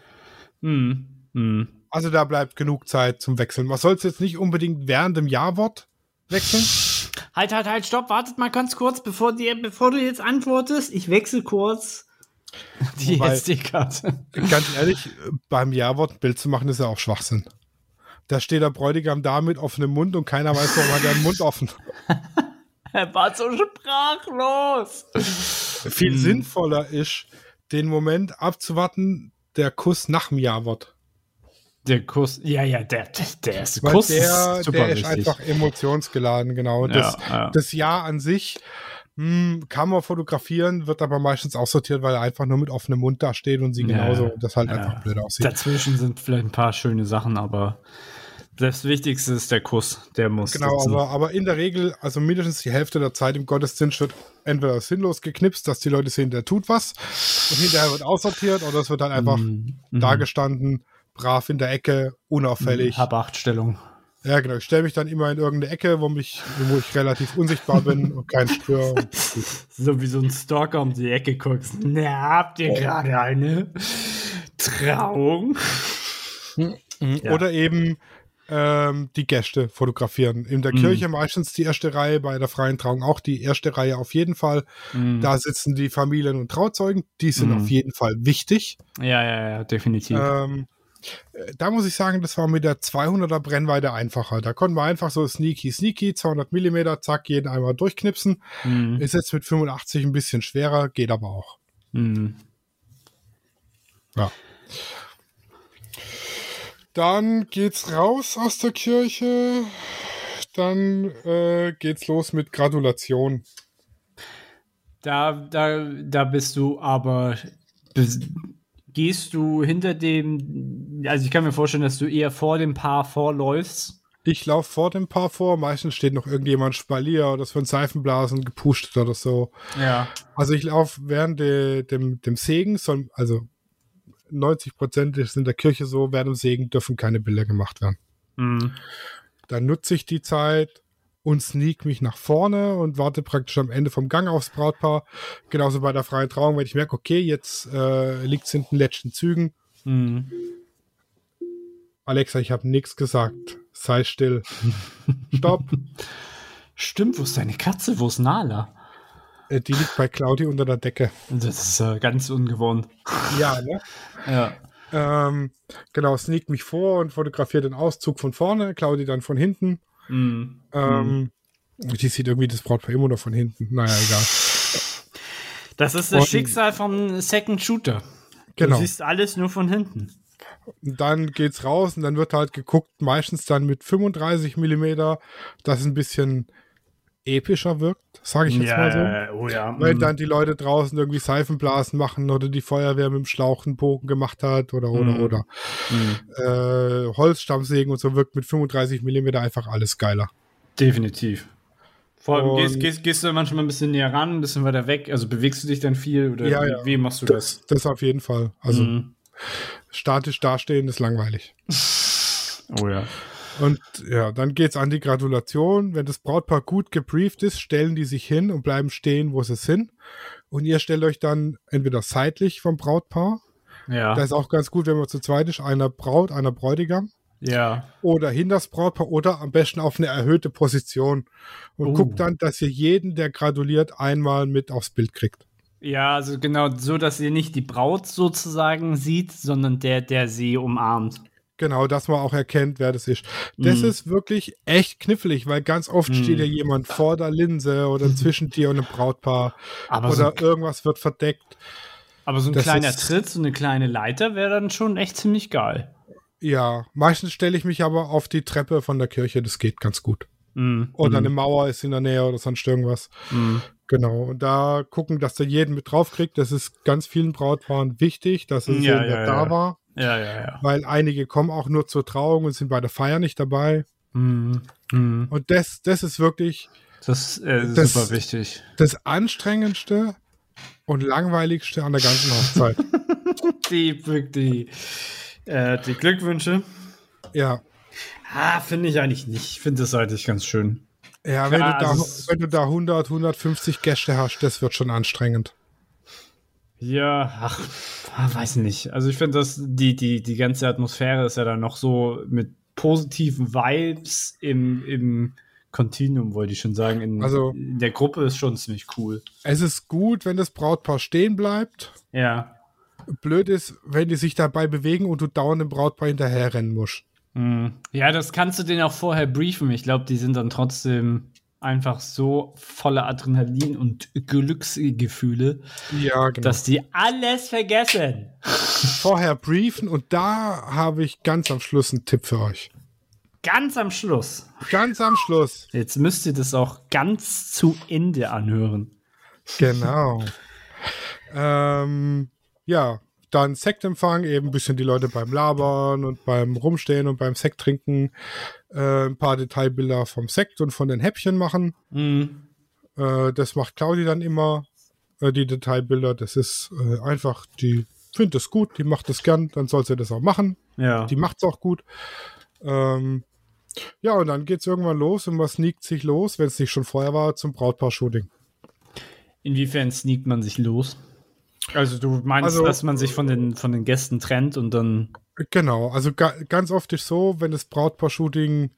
Hm. Hm. Also da bleibt genug Zeit zum Wechseln. Man soll es jetzt nicht unbedingt während dem Jahrwort wechseln. Halt, halt, halt, stopp, wartet mal ganz kurz, bevor, dir, bevor du jetzt antwortest. Ich wechsle kurz die SD-Karte. Ganz ehrlich, beim Jahrwort ein Bild zu machen, ist ja auch Schwachsinn. Da steht der Bräutigam da mit offenem Mund und keiner weiß, warum hat er den Mund offen. Er war so sprachlos. Viel Hm. sinnvoller ist, den Moment abzuwarten, der Kuss nach dem Jahrwort. Der Kuss, ja, ja, der, der, ist Weil Kuss der, ist super der ist wichtig. einfach emotionsgeladen, genau. Das, ja, ja. das Jahr an sich hm, kann man fotografieren, wird aber meistens aussortiert, weil er einfach nur mit offenem Mund da steht und sie Ja, genauso. ja. Das halt Ja. einfach blöd aussieht. Dazwischen sind vielleicht ein paar schöne Sachen, aber das Wichtigste ist der Kuss. Der muss. Genau, aber, aber in der Regel, also mindestens die Hälfte der Zeit im Gottesdienst wird entweder sinnlos geknipst, dass die Leute sehen, der tut was, und hinterher wird aussortiert, oder es wird dann einfach Mhm, mhm. Brav in der Ecke, unauffällig. Hab acht Stellung. Ja, genau. Ich stelle mich dann immer in irgendeine Ecke, wo, mich, wo ich relativ unsichtbar bin und keinen. Und gut. So wie so ein Stalker um die Ecke guckst. Na, habt ihr gerade eine Trauung? Ja. Oder eben ähm, die Gäste fotografieren. In der Mhm. Kirche meistens die erste Reihe, bei der freien Trauung auch die erste Reihe auf jeden Fall. Mhm. Da sitzen die Familien und Trauzeugen, die sind Mhm. auf jeden Fall wichtig. Ja, ja, ja, definitiv. Ähm, äh, da muss ich sagen, das war mit der 200er Brennweite einfacher. Da konnten wir einfach so sneaky, sneaky, 200 Millimeter, zack, jeden einmal durchknipsen. Mhm. Ist jetzt mit 85 ein bisschen schwerer, geht aber auch. Mhm. Ja. Dann geht's raus aus der Kirche. Dann äh, geht's los mit Gratulation. Da, da, da bist du aber. Gehst du hinter dem. Also, ich kann mir vorstellen, dass du eher vor dem Paar vorläufst. Ich laufe vor dem Paar vor. Meistens steht noch irgendjemand Spalier oder es wird Seifenblasen gepusht oder so. Ja. Also ich laufe während de, dem, dem Segen, also 90 Prozent ist in der Kirche so, während dem Segen dürfen keine Bilder gemacht werden. Mhm. Dann nutze ich die Zeit und sneak mich nach vorne und warte praktisch am Ende vom Gang aufs Brautpaar. Genauso bei der freien Trauung, wenn ich merke, okay, jetzt äh, liegt es in den letzten Zügen. Mhm. Alexa, ich habe nichts gesagt. Sei still. Stopp. Stimmt, wo ist deine Katze? Wo ist Nala? Äh, die liegt bei Claudi unter der Decke. Das ist äh, ganz ungewohnt. Ja, ne? Ja. Ähm, genau, sneak mich vor und fotografiere den Auszug von vorne, Claudi dann von hinten. Mhm. Ähm, Die sieht irgendwie das Brautpaar immer noch von hinten. Naja, egal. Das ist das Und- Schicksal vom Second Shooter. Genau. Du siehst alles nur von hinten. Und dann geht's raus und dann wird halt geguckt, meistens dann mit 35 Millimeter, dass es ein bisschen epischer wirkt, sage ich jetzt mal so. ja, oh ja. Weil mhm. dann die Leute draußen irgendwie Seifenblasen machen oder die Feuerwehr mit dem Schlauch einen Bogen gemacht hat oder oder Mhm. oder. Mhm. Äh, Holzstammsägen und so wirkt mit 35 Millimeter einfach alles geiler. Definitiv. Vor allem gehst, gehst, gehst du manchmal ein bisschen näher ran, ein bisschen weiter weg. Also bewegst du dich dann viel oder Ja, wie, ja. wie machst du das? Das, das auf jeden Fall. Also Mhm. statisch dastehen ist langweilig. Oh ja. Und ja, dann geht's an die Gratulation. Wenn das Brautpaar gut gebrieft ist, stellen die sich hin und bleiben stehen, wo sie sind. Und ihr stellt euch dann entweder seitlich vom Brautpaar. Ja. Da ist auch ganz gut, wenn man zu zweit ist, einer Braut, einer Bräutigam. ja. Oder hinter das Brautpaar oder am besten auf eine erhöhte Position. Und Oh. guckt dann, dass ihr jeden, der gratuliert, einmal mit aufs Bild kriegt. Ja, also genau so, dass ihr nicht die Braut sozusagen sieht, sondern der, der sie umarmt. Genau, dass man auch erkennt, wer das ist. Das Mhm. ist wirklich echt knifflig, weil ganz oft Mhm. steht ja jemand vor der Linse oder zwischen dir und einem Brautpaar Aber so, oder irgendwas wird verdeckt. aber so ein das kleiner Tritt, so eine kleine Leiter wäre dann schon echt ziemlich geil. Ja, meistens stelle ich mich aber auf die Treppe von der Kirche, das geht ganz gut. Mhm. oder Mhm. eine Mauer ist in der Nähe oder sonst irgendwas. Genau. Und da gucken, dass der jeden mit draufkriegt. Das ist ganz vielen Brautpaaren wichtig, dass sie Ja, ja, da ja. war. Ja, ja, ja. Weil einige kommen auch nur zur Trauung und sind bei der Feier nicht dabei. Mhm. Mhm. Und das, das ist wirklich Das äh, ist Das- super wichtig. das anstrengendste und langweiligste an der ganzen Hochzeit. Die, die, äh, die Glückwünsche. ja. Ah, finde ich eigentlich nicht. Ich finde das eigentlich ganz schön. Ja, wenn, Klar, du da, also wenn du da 100, 150 Gäste hast, das wird schon anstrengend. Ja, ach, ah, weiß nicht. Also ich finde, dass die, die, die ganze Atmosphäre ist ja dann noch so mit positiven Vibes im, im Continuum, wollte ich schon sagen. In, Also- in der Gruppe ist schon ziemlich cool. Es ist gut, wenn das Brautpaar stehen bleibt. Ja. Blöd ist, wenn die sich dabei bewegen und du dauernd dem Brautpaar hinterherrennen musst. Mhm. Ja, das kannst du denen auch vorher briefen. Ich glaube, die sind dann trotzdem einfach so voller Adrenalin und Glücksgefühle, Ja, genau. dass die alles vergessen. Vorher briefen und da habe ich ganz am Schluss einen Tipp für euch. Ganz am Schluss. Ganz am Schluss. Jetzt müsst ihr das auch ganz zu Ende anhören. Genau. ähm, ja, dann Sektempfang, eben ein bisschen die Leute beim Labern und beim Rumstehen und beim Sekt trinken, äh, ein paar Detailbilder vom Sekt und von den Häppchen machen. Mhm. Äh, das macht Claudi dann immer, äh, die Detailbilder. Das ist äh, einfach, die findet das gut, die macht das gern, dann soll sie das auch machen. Ja. Die macht's auch gut. Ähm, ja, und dann geht's irgendwann los und man sneakt sich los, wenn es nicht schon vorher war, zum Brautpaar-Shooting. Inwiefern sneakt man sich los? Also du meinst, Also- dass man sich von den, von den Gästen trennt und dann. Genau, also ga, ganz oft ist so, wenn das Brautpaar-Shooting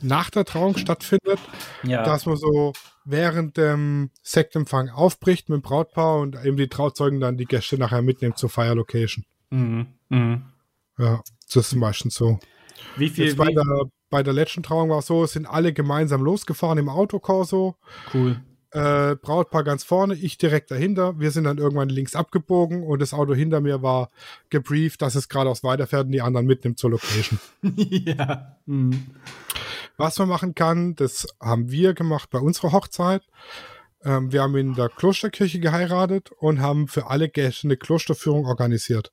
nach der Trauung stattfindet, Ja. dass man so während dem Sektempfang aufbricht mit dem Brautpaar und eben die Trauzeugen dann die Gäste nachher mitnehmen zur Feierlocation. Mhm. Mhm. Ja, das ist meistens so. Wie viel? Jetzt bei Wie, der, bei der letzten Trauung war es so, es sind alle gemeinsam losgefahren im Autokorso. cool. Äh, Brautpaar ganz vorne, ich direkt dahinter. Wir sind dann irgendwann links abgebogen und das Auto hinter mir war gebrieft, dass es geradeaus weiterfährt und die anderen mitnimmt zur Location. ja. Mhm. Was man machen kann, das haben wir gemacht bei unserer Hochzeit. Ähm, wir haben in der Klosterkirche geheiratet und haben für alle Gäste eine Klosterführung organisiert.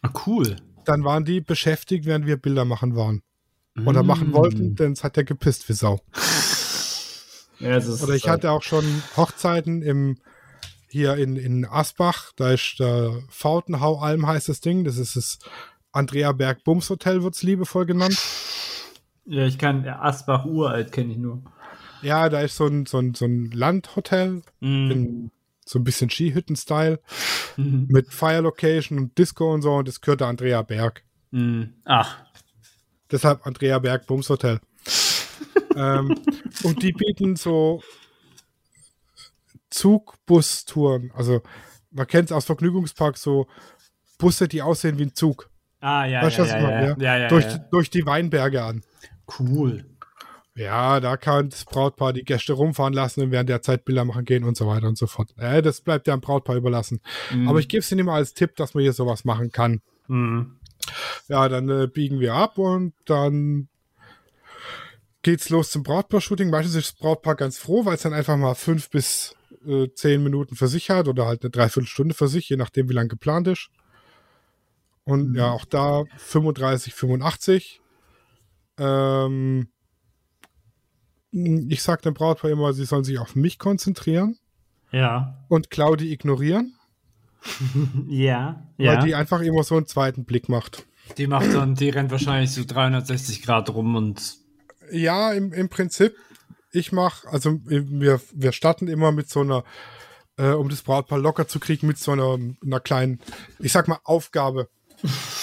Ah, cool. Dann waren die beschäftigt, während wir Bilder machen waren. Oder machen wollten, denn es hat ja gepisst wie Sau. Ja, es ist, Oder ich hatte auch schon Hochzeiten im hier in, in Asbach, da ist der Fautenhau-Alm heißt das Ding. Das ist das Andrea Berg Bums Hotel, wird es liebevoll genannt. Ja, ich kann. Ja, Asbach uralt kenne ich nur. Ja, da ist so ein, so ein, so ein Landhotel, Mhm. in so ein bisschen Skihütten-Style, Mhm. mit Fire Location und Disco und so, und das gehört der Andrea Berg. Mhm. Ach. Deshalb Andrea Berg Bums Hotel. Ähm, und die bieten so Zugbustouren. Also man kennt es aus Vergnügungsparks so Busse, die aussehen wie ein Zug. Ah, ja, Weißt du, ja, was ja, ich meine? ja, ja, ja, durch, ja. durch die Weinberge an. Cool. Ja, da kann das Brautpaar die Gäste rumfahren lassen und während der Zeit Bilder machen gehen und so weiter und so fort. Äh, das bleibt ja am Brautpaar überlassen. Mhm. Aber ich gebe es ihnen immer als Tipp, dass man hier sowas machen kann. Mhm. Ja, dann äh, biegen wir ab und dann geht's los zum Brautpaar-Shooting. Meistens ist das Brautpaar ganz froh, weil es dann einfach mal fünf bis äh, zehn Minuten für sich hat oder halt eine Dreiviertelstunde für sich, je nachdem, wie lang geplant ist. Und ja, auch da 35, 85. Ähm, ich sag dem Brautpaar immer, sie sollen sich auf mich konzentrieren Ja. und Claudi ignorieren, Ja. weil Ja. die einfach immer so einen zweiten Blick macht. Die macht dann, die rennt wahrscheinlich so 360 Grad rum und. Ja, im, im Prinzip, ich mache, also wir, wir starten immer mit so einer, äh, um das Brautpaar locker zu kriegen, mit so einer, einer kleinen, ich sag mal, Aufgabe.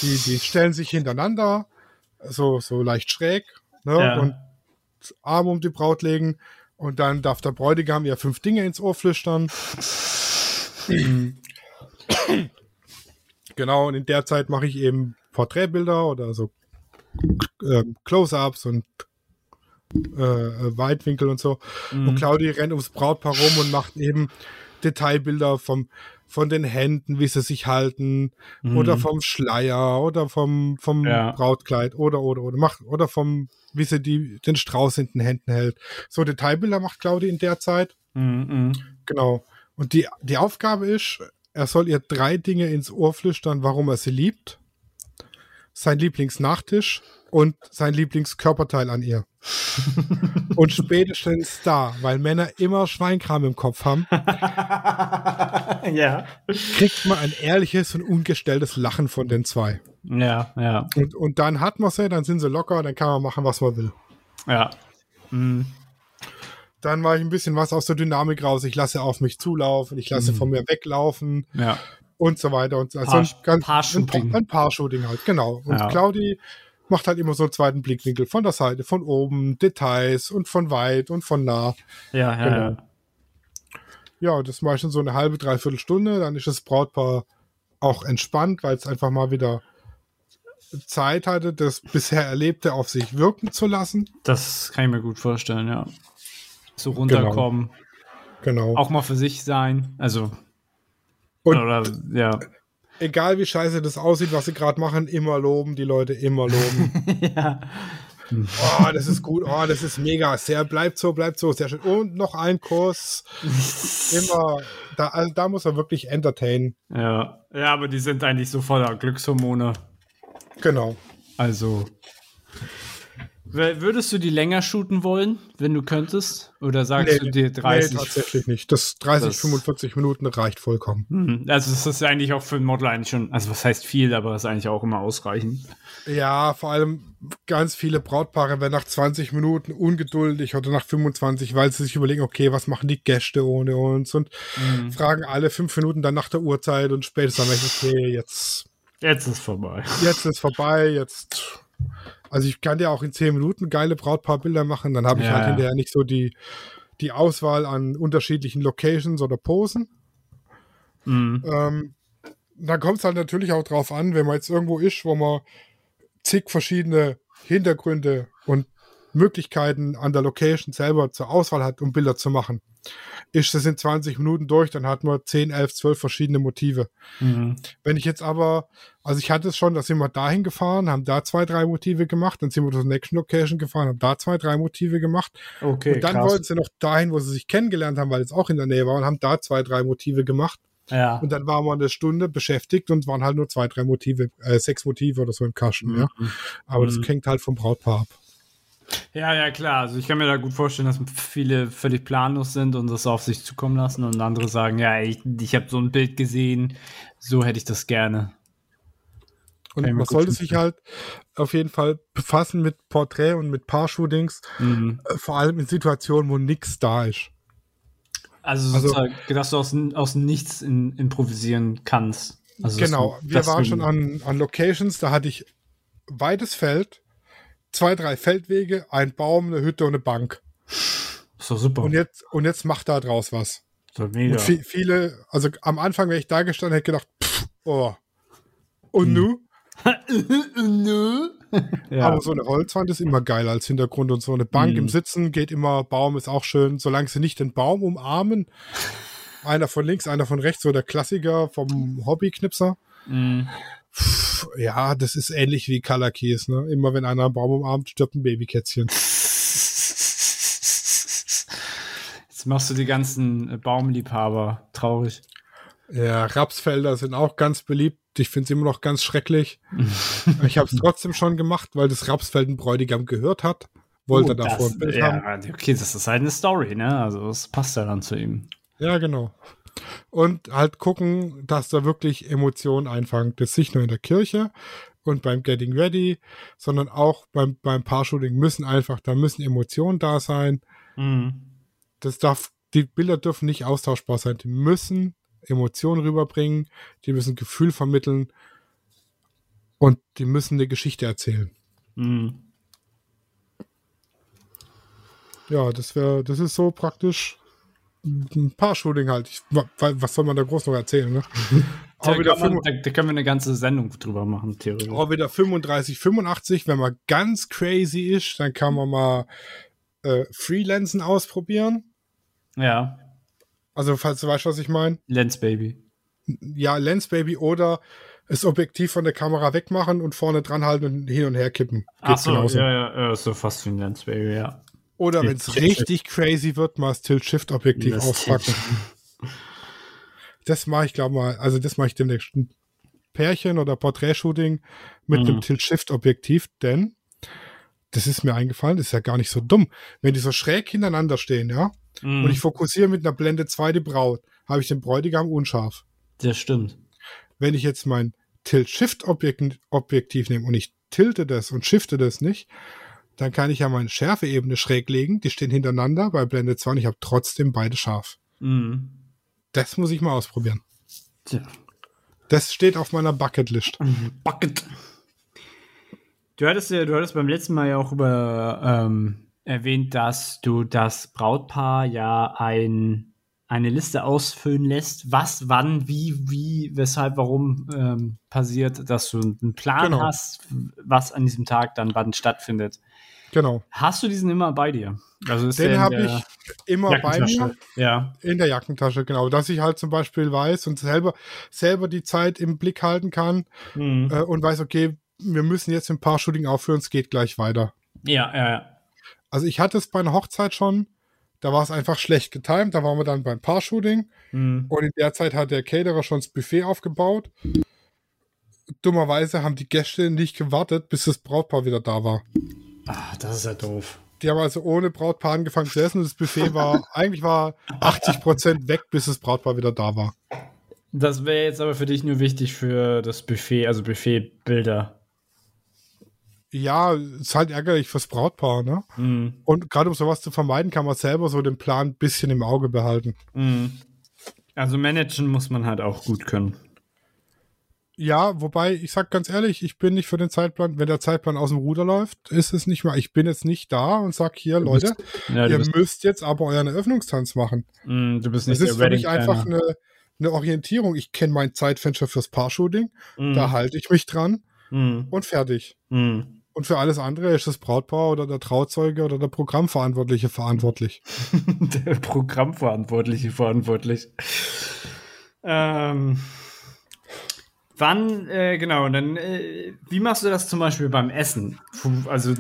Die, die stellen sich hintereinander, so, so leicht schräg, ne, Ja. und Arm um die Braut legen und dann darf der Bräutigam ihr fünf Dinge ins Ohr flüstern. genau, und in der Zeit mache ich eben Porträtbilder oder so ähm, Close-ups und äh, äh, Weitwinkel und so. Und Claudi rennt ums Brautpaar rum und macht eben Detailbilder vom, von den Händen, wie sie sich halten, Mhm. oder vom Schleier, oder vom, vom Ja. Brautkleid, oder, oder, oder, macht, oder vom, wie sie die, den Strauß in den Händen hält. So Detailbilder macht Claudi in der Zeit. Mhm, mhm. Genau. Und die, die Aufgabe ist, er soll ihr drei Dinge ins Ohr flüstern, warum er sie liebt. Sein Lieblingsnachtisch und sein Lieblingskörperteil an ihr. und spätestens da, weil Männer immer Schweinkram im Kopf haben, ja. kriegt man ein ehrliches und ungestelltes Lachen von den zwei. Ja, ja, Und, und dann hat man sie, dann sind sie locker, dann kann man machen, was man will. ja. Mhm. Dann mache ich ein bisschen was aus der Dynamik raus. Ich lasse auf mich zulaufen, ich lasse Mhm. von mir weglaufen. Ja. Und so weiter und so. Also Paar- ein, ganz, Paar-Shooting. ein, Pa- ein Paar-Shooting halt, genau. Und Ja. Claudi macht halt immer so einen zweiten Blickwinkel von der Seite, von oben, Details und von weit und von nah. Ja, ja, Genau. ja. Ja, das mache ich schon so eine halbe, dreiviertel Stunde. Dann ist das Brautpaar auch entspannt, weil es einfach mal wieder Zeit hatte, das bisher Erlebte auf sich wirken zu lassen. Das kann ich mir gut vorstellen, ja. So runterkommen, Genau. auch mal für sich sein. Also, Und- oder, ja. Egal wie scheiße das aussieht, was sie gerade machen, immer loben, die Leute immer loben. ja. Oh, das ist gut, oh, das ist mega, sehr, bleibt so, bleibt so, sehr schön. Und noch ein Kuss. Immer, da, also da muss er wirklich entertainen. Ja. Ja, aber die sind eigentlich so voller Glückshormone. Genau. Also. Würdest du die länger shooten wollen, wenn du könntest? Oder sagst du dir 30? Nee, tatsächlich nicht. Das 30, Das- 45 Minuten reicht vollkommen. Hm, Also das ist eigentlich auch für ein Model eigentlich schon, also was heißt viel, aber das ist eigentlich auch immer ausreichend. Ja, vor allem ganz viele Brautpaare werden nach 20 Minuten ungeduldig oder nach 25, weil sie sich überlegen, okay, was machen die Gäste ohne uns und Mhm. fragen alle fünf Minuten dann nach der Uhrzeit und spätestens dann, okay, jetzt Jetzt ist vorbei. jetzt ist vorbei, jetzt. Also ich kann ja auch in zehn Minuten geile Brautpaarbilder machen, dann habe ich Ja, halt ja. hinterher nicht so die, die Auswahl an unterschiedlichen Locations oder Posen. Mhm. Ähm, da kommt es halt natürlich auch drauf an, wenn man jetzt irgendwo ist, wo man zig verschiedene Hintergründe und Möglichkeiten an der Location selber zur Auswahl hat, um Bilder zu machen. Ist das in 20 Minuten durch, dann hat man 10, 11, 12 verschiedene Motive. Mhm. Wenn ich jetzt aber, also ich hatte es schon, da sind wir dahin gefahren, haben da zwei, drei Motive gemacht, dann sind wir zur nächsten Location gefahren, haben da zwei, drei Motive gemacht. Okay, und dann krass. wollten sie noch dahin, wo sie sich kennengelernt haben, weil es auch in der Nähe war und haben da zwei, drei Motive gemacht. Ja. Und dann waren wir eine Stunde beschäftigt und waren halt nur zwei, drei Motive, äh, sechs Motive oder so im Kasten, ja. Mhm. Aber das Mhm. hängt halt vom Brautpaar ab. Ja, ja, klar. Also ich kann mir da gut vorstellen, dass viele völlig planlos sind und das auf sich zukommen lassen und andere sagen, ja, ich, ich habe so ein Bild gesehen, so hätte ich das gerne. Und man sollte sich halt auf jeden Fall befassen mit Porträt und mit Paar-Shootings, Mhm. äh, vor allem in Situationen, wo nichts da ist. Also, Also- sozusagen, dass du aus, aus nichts in, improvisieren kannst. Also, genau, wir waren schon an, an Locations, da hatte ich weites Feld, zwei, drei Feldwege, ein Baum, eine Hütte und eine Bank. Ist doch super. Und jetzt, und jetzt macht da draus was. Doch mega. Und vi- viele, also am Anfang, wenn ich da gestanden hätte, gedacht, pff, oh. Und Hm. nu? Nö. ja. Aber so eine Holzwand ist immer geil als Hintergrund und so eine Bank Mhm. im Sitzen geht immer, Baum ist auch schön, solange sie nicht den Baum umarmen. Einer von links, einer von rechts, so der Klassiker vom Hobbyknipser. Mhm. Pff, Ja, das ist ähnlich wie Color Keys, ne? Immer wenn einer einen Baum umarmt, stirbt ein Babykätzchen. Jetzt machst du die ganzen äh, Baumliebhaber traurig. Ja, Rapsfelder sind auch ganz beliebt. Ich finde es immer noch ganz schrecklich. ich habe es trotzdem schon gemacht, weil das Rapsfeld ein Bräutigam gehört hat. Wollte Oh, davor das, ein Bild ja, haben. okay, das ist halt eine Story, ne? Also das passt ja dann zu ihm. Ja, genau. Und halt gucken, dass da wirklich Emotionen einfangen. Das ist nicht nur in der Kirche und beim Getting Ready, sondern auch beim, beim Paar-Shooting müssen einfach, da müssen Emotionen da sein. Mhm. Das darf, die Bilder dürfen nicht austauschbar sein. Die müssen Emotionen rüberbringen, die müssen Gefühl vermitteln und die müssen eine Geschichte erzählen. Mhm. Ja, das wäre, das ist so praktisch ein Paar-Shooting halt. Ich, wa- was soll man da groß noch erzählen, ne? Da, Auch wieder, kann man, da, da können wir eine ganze Sendung drüber machen, theoretisch. auch wieder 35, 85. Wenn man ganz crazy ist, dann kann man mal äh, Freelancen ausprobieren. Ja. Also, falls du weißt, was ich meine. Lens Baby. Ja, Lens Baby oder das Objektiv von der Kamera wegmachen und vorne dran halten und hin und her kippen. Geht Ach so, genauso. ja, ja, ja, so fast wie ein Lens Baby, ja. Oder wenn es richtig crazy wird, mal das Tilt-Shift-Objektiv auspacken. Das mache ich, glaube mal, also das mache ich demnächst ein Pärchen oder Porträtshooting mit Mhm. einem Tilt-Shift-Objektiv, denn das ist mir eingefallen, das ist ja gar nicht so dumm. Wenn die so schräg hintereinander stehen, ja, Mhm. und ich fokussiere mit einer Blende 2 die Braut, habe ich den Bräutigam unscharf. das stimmt. Wenn ich jetzt mein Tilt-Shift-Objektiv nehme und ich tilte das und shifte das nicht, dann kann ich ja meine Schärfeebene schräg legen, die stehen hintereinander bei Blende 2 und ich habe trotzdem beide scharf. Mhm. Das muss ich mal ausprobieren. Tja. Das steht auf meiner Bucketlist. Bucket. Du hattest ja, du hattest beim letzten Mal ja auch über ähm, erwähnt, dass du das Brautpaar ja ein, eine Liste ausfüllen lässt, was, wann, wie, wie, weshalb, warum ähm, passiert, dass du einen Plan Genau. hast, was an diesem Tag dann wann stattfindet. Genau. Hast du diesen immer bei dir? Also ist Den habe ich immer bei mir Ja. in der Jackentasche, genau. Dass ich halt zum Beispiel weiß und selber, selber die Zeit im Blick halten kann Mhm. äh, und weiß, okay, wir müssen jetzt ein paar Shooting aufhören, es geht gleich weiter. Ja, ja, ja. Also ich hatte es bei einer Hochzeit schon, da war es einfach schlecht getimt, da waren wir dann beim Paar-Shooting Mhm. und in der Zeit hat der Caterer schon das Buffet aufgebaut. Dummerweise haben die Gäste nicht gewartet, bis das Brautpaar wieder da war. Ah, das ist ja doof. Die haben also ohne Brautpaar angefangen zu essen und das Buffet war, eigentlich war 80% weg, bis das Brautpaar wieder da war. Das wäre jetzt aber für dich nur wichtig für das Buffet, also Buffetbilder. Ja, ist halt ärgerlich fürs Brautpaar, ne? Mhm. Und gerade um sowas zu vermeiden, kann man selber so den Plan ein bisschen im Auge behalten. Mhm. Also managen muss man halt auch gut können. Ja, wobei, ich sag ganz ehrlich, ich bin nicht für den Zeitplan, wenn der Zeitplan aus dem Ruder läuft, ist es nicht mal, ich bin jetzt nicht da und sag hier, Du bist- Leute, Ja, ihr müsst jetzt aber euren Eröffnungstanz machen. mh, du bist Das nicht ist der für mich einfach eine, eine Orientierung. Ich kenne mein Zeitfenster fürs Paar-Shooting, Mhm. da halte ich mich dran Mhm. und fertig. Mhm. Und für alles andere ist das Brautpaar oder der Trauzeuge oder der Programmverantwortliche verantwortlich. der Programmverantwortliche verantwortlich. Ähm, wann, äh, genau, dann, äh, wie machst du das zum Beispiel beim Essen? Also,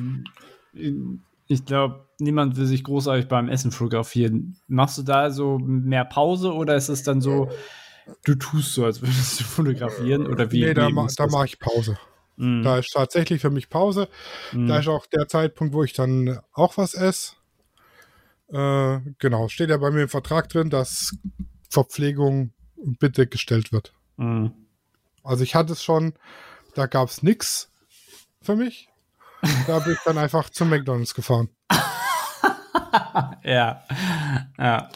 ich glaube, niemand will sich großartig beim Essen fotografieren. Machst du da so mehr Pause oder ist es dann so, du tust so, als würdest du fotografieren? Oder wie? nee, da, ma, da mache ich Pause. Mhm. Da ist tatsächlich für mich Pause. Mhm. Da ist auch der Zeitpunkt, wo ich dann auch was esse. Äh, genau, steht ja bei mir im Vertrag drin, dass Verpflegung bitte gestellt wird. Mhm. Also ich hatte es schon, da gab es nichts für mich. Da bin ich dann einfach zum McDonalds gefahren. Ja. Ja.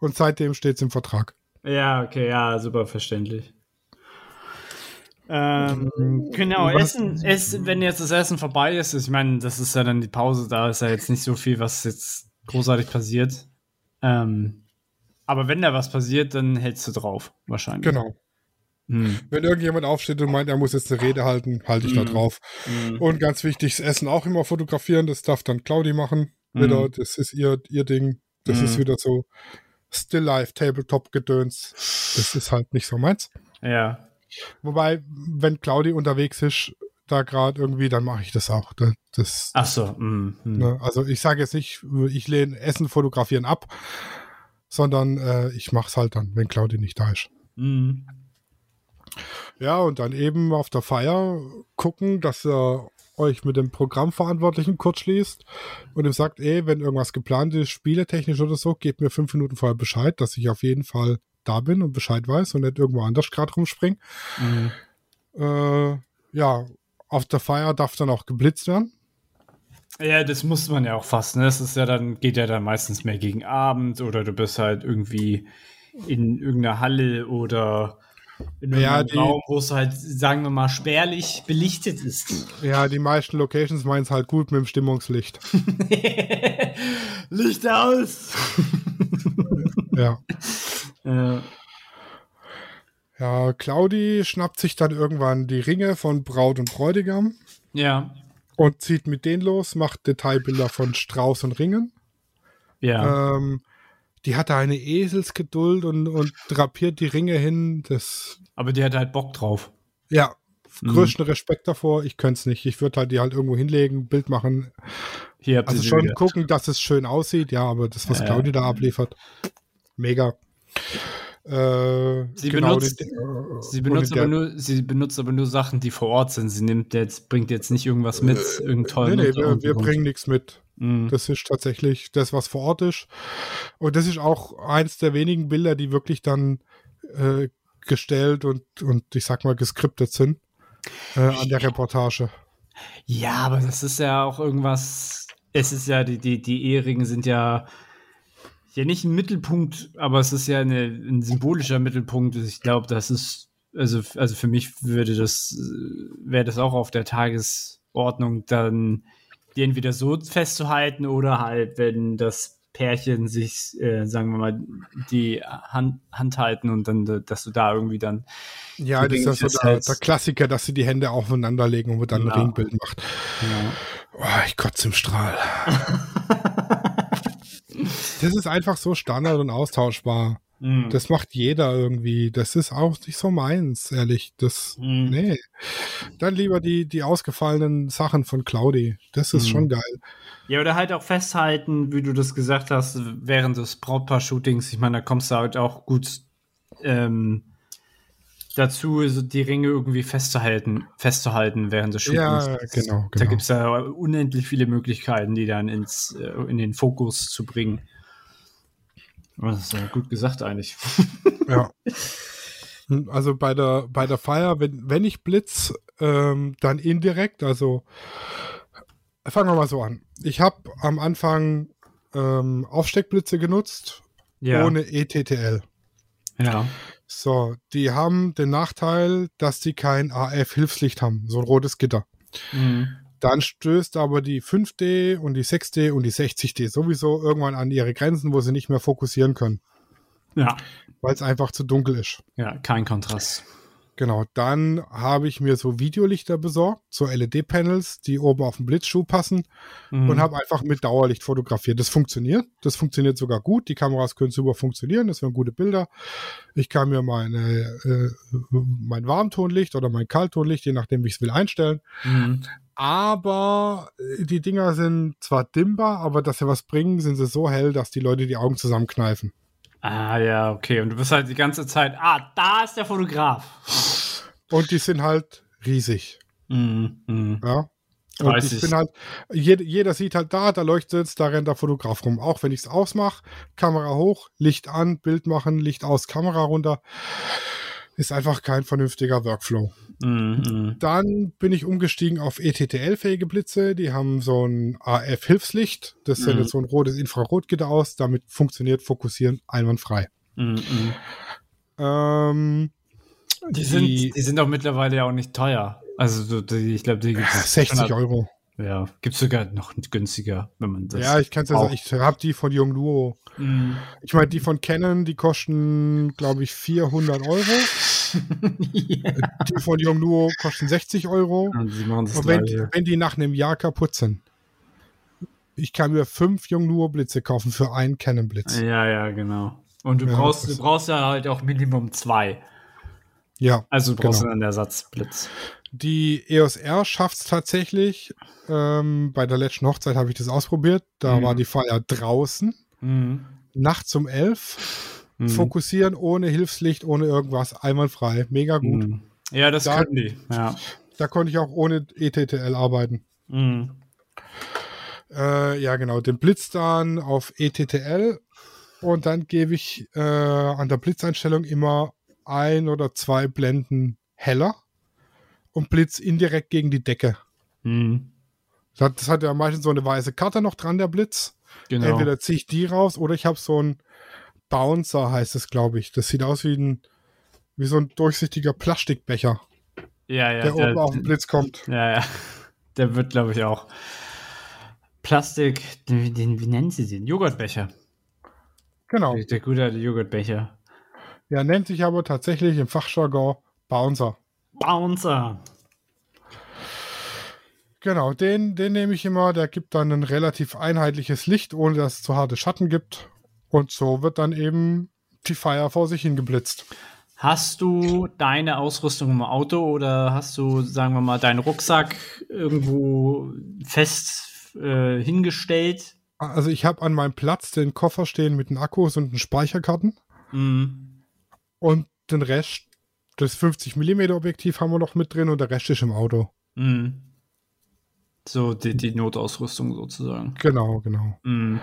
Und seitdem steht es im Vertrag. Ja, okay, ja, super verständlich. Ähm, genau, Was- Essen, Essen, wenn jetzt das Essen vorbei ist, ich meine, das ist ja dann die Pause, da ist ja jetzt nicht so viel, was jetzt großartig passiert. Ähm, aber wenn da was passiert, dann hältst du drauf, wahrscheinlich. Genau. Hm. Wenn irgendjemand aufsteht und meint, er muss jetzt eine Rede halten, halte ich da Mhm. drauf. Hm. Und ganz wichtig, das Essen auch immer fotografieren. Das darf dann Claudi machen. Wieder, Mhm. das ist ihr, ihr Ding. Das Mhm. ist wieder so Still Life, Tabletop-Gedöns. Das ist halt nicht so meins. Ja. Wobei, wenn Claudi unterwegs ist, da gerade irgendwie, dann mache ich das auch. Das, das, Ach so. hm, hm. ne? Also ich sage jetzt nicht, ich lehne Essen fotografieren ab, sondern äh, ich mache es halt dann, wenn Claudi nicht da ist. Hm. Ja, und dann eben auf der Feier gucken, dass ihr euch mit dem Programmverantwortlichen kurz schließt und ihm sagt, ey, wenn irgendwas geplant ist, spieletechnisch oder so, gebt mir fünf Minuten vorher Bescheid, dass ich auf jeden Fall da bin und Bescheid weiß und nicht irgendwo anders gerade rumspringe. Hm. Äh, ja, auf der Feier darf dann auch geblitzt werden. Ja, das muss man ja auch fast. Ne? Das ist ja dann, geht ja dann meistens mehr gegen Abend oder du bist halt irgendwie in irgendeiner Halle oder in Ja, einem die- Raum, wo es halt, sagen wir mal, spärlich belichtet ist. Ja, die meisten Locations meinen es halt gut mit dem Stimmungslicht. Licht aus! ja. äh, Ja, Claudi schnappt sich dann irgendwann die Ringe von Braut und Bräutigam ja. und zieht mit denen los, macht Detailbilder von Strauß und Ringen. Ja. Ähm, die hat da eine Eselsgeduld und, und drapiert die Ringe hin. Das, Aber die hat halt Bock drauf. ja, Mhm. größten Respekt davor. Ich könnte es nicht. Ich würde halt die halt irgendwo hinlegen, Bild machen. Hier habt Also schon gucken, dass es schön aussieht. Ja, aber das, was Ja. Claudia da abliefert, mega. Äh, Sie genau, benutzt- den- äh, Sie benutzt, aber nur, sie benutzt aber nur Sachen, die vor Ort sind. Sie nimmt jetzt, bringt jetzt nicht irgendwas mit, irgendeinen tollen Nee, nee, wir, wir bringen nichts mit. Mhm. Das ist tatsächlich das, was vor Ort ist. Und das ist auch eins der wenigen Bilder, die wirklich dann äh, gestellt und, und ich sag mal geskriptet sind äh, an der Reportage. Ja, aber das ist ja auch irgendwas. Es ist ja, die, die, die Eheringe sind ja, ja nicht ein Mittelpunkt, aber es ist ja eine, ein symbolischer Mittelpunkt. Ich glaube, das ist, also, also für mich würde das, wäre das auch auf der Tagesordnung, dann die entweder so festzuhalten oder halt, wenn das Pärchen sich, äh, sagen wir mal, die Hand, Hand halten und dann, dass du da irgendwie dann Ja, das ist ja Ringe so der, der Klassiker, dass sie die Hände aufeinander legen und dann Ja. ein Ringbild macht. ja, Oh, ich kotze im Strahl. das ist einfach so standard und austauschbar. Mhm. Das macht jeder irgendwie. Das ist auch nicht so meins, ehrlich. Das, Mhm. nee. Dann lieber die, die ausgefallenen Sachen von Claudi. Das ist Mhm. schon geil. Ja, oder halt auch festhalten, wie du das gesagt hast, während des Brautpaar-Shootings. Ich meine, da kommst du halt auch gut ähm, dazu, die Ringe irgendwie festzuhalten, festzuhalten während des Shootings. Ja, genau, Da genau. gibt es ja unendlich viele Möglichkeiten, die dann ins, äh, in den Fokus zu bringen. Das ist ja gut gesagt eigentlich. Ja. Also bei der, bei der Feier, wenn, wenn ich blitz, ähm, dann indirekt, also fangen wir mal so an. Ich habe am Anfang ähm, Aufsteckblitze genutzt, ohne E ETTL. Ja. So, die haben den Nachteil, dass die kein AF-Hilfslicht haben, so ein rotes Gitter. Mhm. Dann stößt aber die 5D und die 6D und die 60D sowieso irgendwann an ihre Grenzen, wo sie nicht mehr fokussieren können, Ja. weil es einfach zu dunkel ist. Ja, kein Kontrast. Genau, dann habe ich mir so Videolichter besorgt, so LED-Panels, die oben auf den Blitzschuh passen Mhm. und habe einfach mit Dauerlicht fotografiert. Das funktioniert, das funktioniert sogar gut. Die Kameras können super funktionieren, das wären gute Bilder. Ich kann mir meine, äh, mein Warmtonlicht oder mein Kalttonlicht, je nachdem, wie ich es will, einstellen. Mhm. Aber äh, die Dinger sind zwar dimmbar, aber dass sie was bringen, sind sie so hell, dass die Leute die Augen zusammenkneifen. Ah, ja, okay. Und du bist halt die ganze Zeit, ah, da ist der Fotograf. Und die sind halt riesig. Mhm. Mhm. Ja. Und Weiß ich, bin halt, jeder, jeder sieht halt da, da leuchtet es, da rennt der Fotograf rum. Auch wenn ich es ausmache, Kamera hoch, Licht an, Bild machen, Licht aus, Kamera runter. Ist einfach kein vernünftiger Workflow. Mhm. Dann bin ich umgestiegen auf ETTL-fähige Blitze. Die haben so ein AF-Hilfslicht. Das Mhm. sendet so ein rotes Infrarotgitter aus. Damit funktioniert Fokussieren einwandfrei. Mhm. Mhm. Ähm, Die sind, die sind auch mittlerweile ja auch nicht teuer. Also so, die, ich glaube, die gibt es 60 Euro. Ja, gibt es sogar noch günstiger, wenn man das. Ja, ich kann es ja sagen. Ich habe die von Yongnuo. Mhm. Ich meine, die von Canon, die kosten, glaube ich, 400 Euro. Die von Yongnuo kosten 60 Euro. Und sie machen das Und wenn, wenn die nach einem Jahr kaputt sind, ich kann mir fünf Yongnuo-Blitze kaufen für einen Canon-Blitz. Ja, ja, genau. Und du Ja, brauchst, du brauchst ja halt auch Minimum zwei. Ja, Also du brauchst Genau. einen Ersatzblitz. die EOS R schafft es tatsächlich. Ähm, bei der letzten Hochzeit habe ich das ausprobiert. Da Mhm. war die Feier draußen, Mhm. nachts um elf. Mhm. Fokussieren ohne Hilfslicht, ohne irgendwas, einwandfrei. Mega gut. Mhm. Ja, das Da- können die. Ja. Da konnte ich auch ohne ETTL arbeiten. Mhm. Äh, ja, genau. Den Blitz dann auf ETTL und dann gebe ich äh, an der Blitzeinstellung immer ein oder zwei Blenden heller und Blitz indirekt gegen die Decke. Mhm. Das hat, das hat ja meistens so eine weiße Karte noch dran, der Blitz. Genau. Entweder ziehe ich die raus oder ich habe so ein Bouncer, heißt es, glaube ich. Das sieht aus wie ein, wie so ein durchsichtiger Plastikbecher, ja, ja. der oben auf den Blitz kommt. Ja, ja. Der wird, glaube ich, auch. Plastik, den, den, wie nennen sie den? Joghurtbecher. Genau. Der gute alte Joghurtbecher. Der nennt sich aber tatsächlich im Fachjargon Bouncer. Bouncer. Genau, den, den nehme ich immer. Der gibt dann ein relativ einheitliches Licht, ohne dass es zu harte Schatten gibt. Und so wird dann eben die Feier vor sich hingeblitzt. Hast du deine Ausrüstung im Auto oder hast du, sagen wir mal, deinen Rucksack irgendwo fest äh, hingestellt? Also ich habe an meinem Platz den Koffer stehen mit den Akkus und den Speicherkarten. Mhm. Und den Rest, das 50 mm Objektiv haben wir noch mit drin und der Rest ist im Auto. Mhm. So die, die Notausrüstung sozusagen. Genau, genau. Mhm.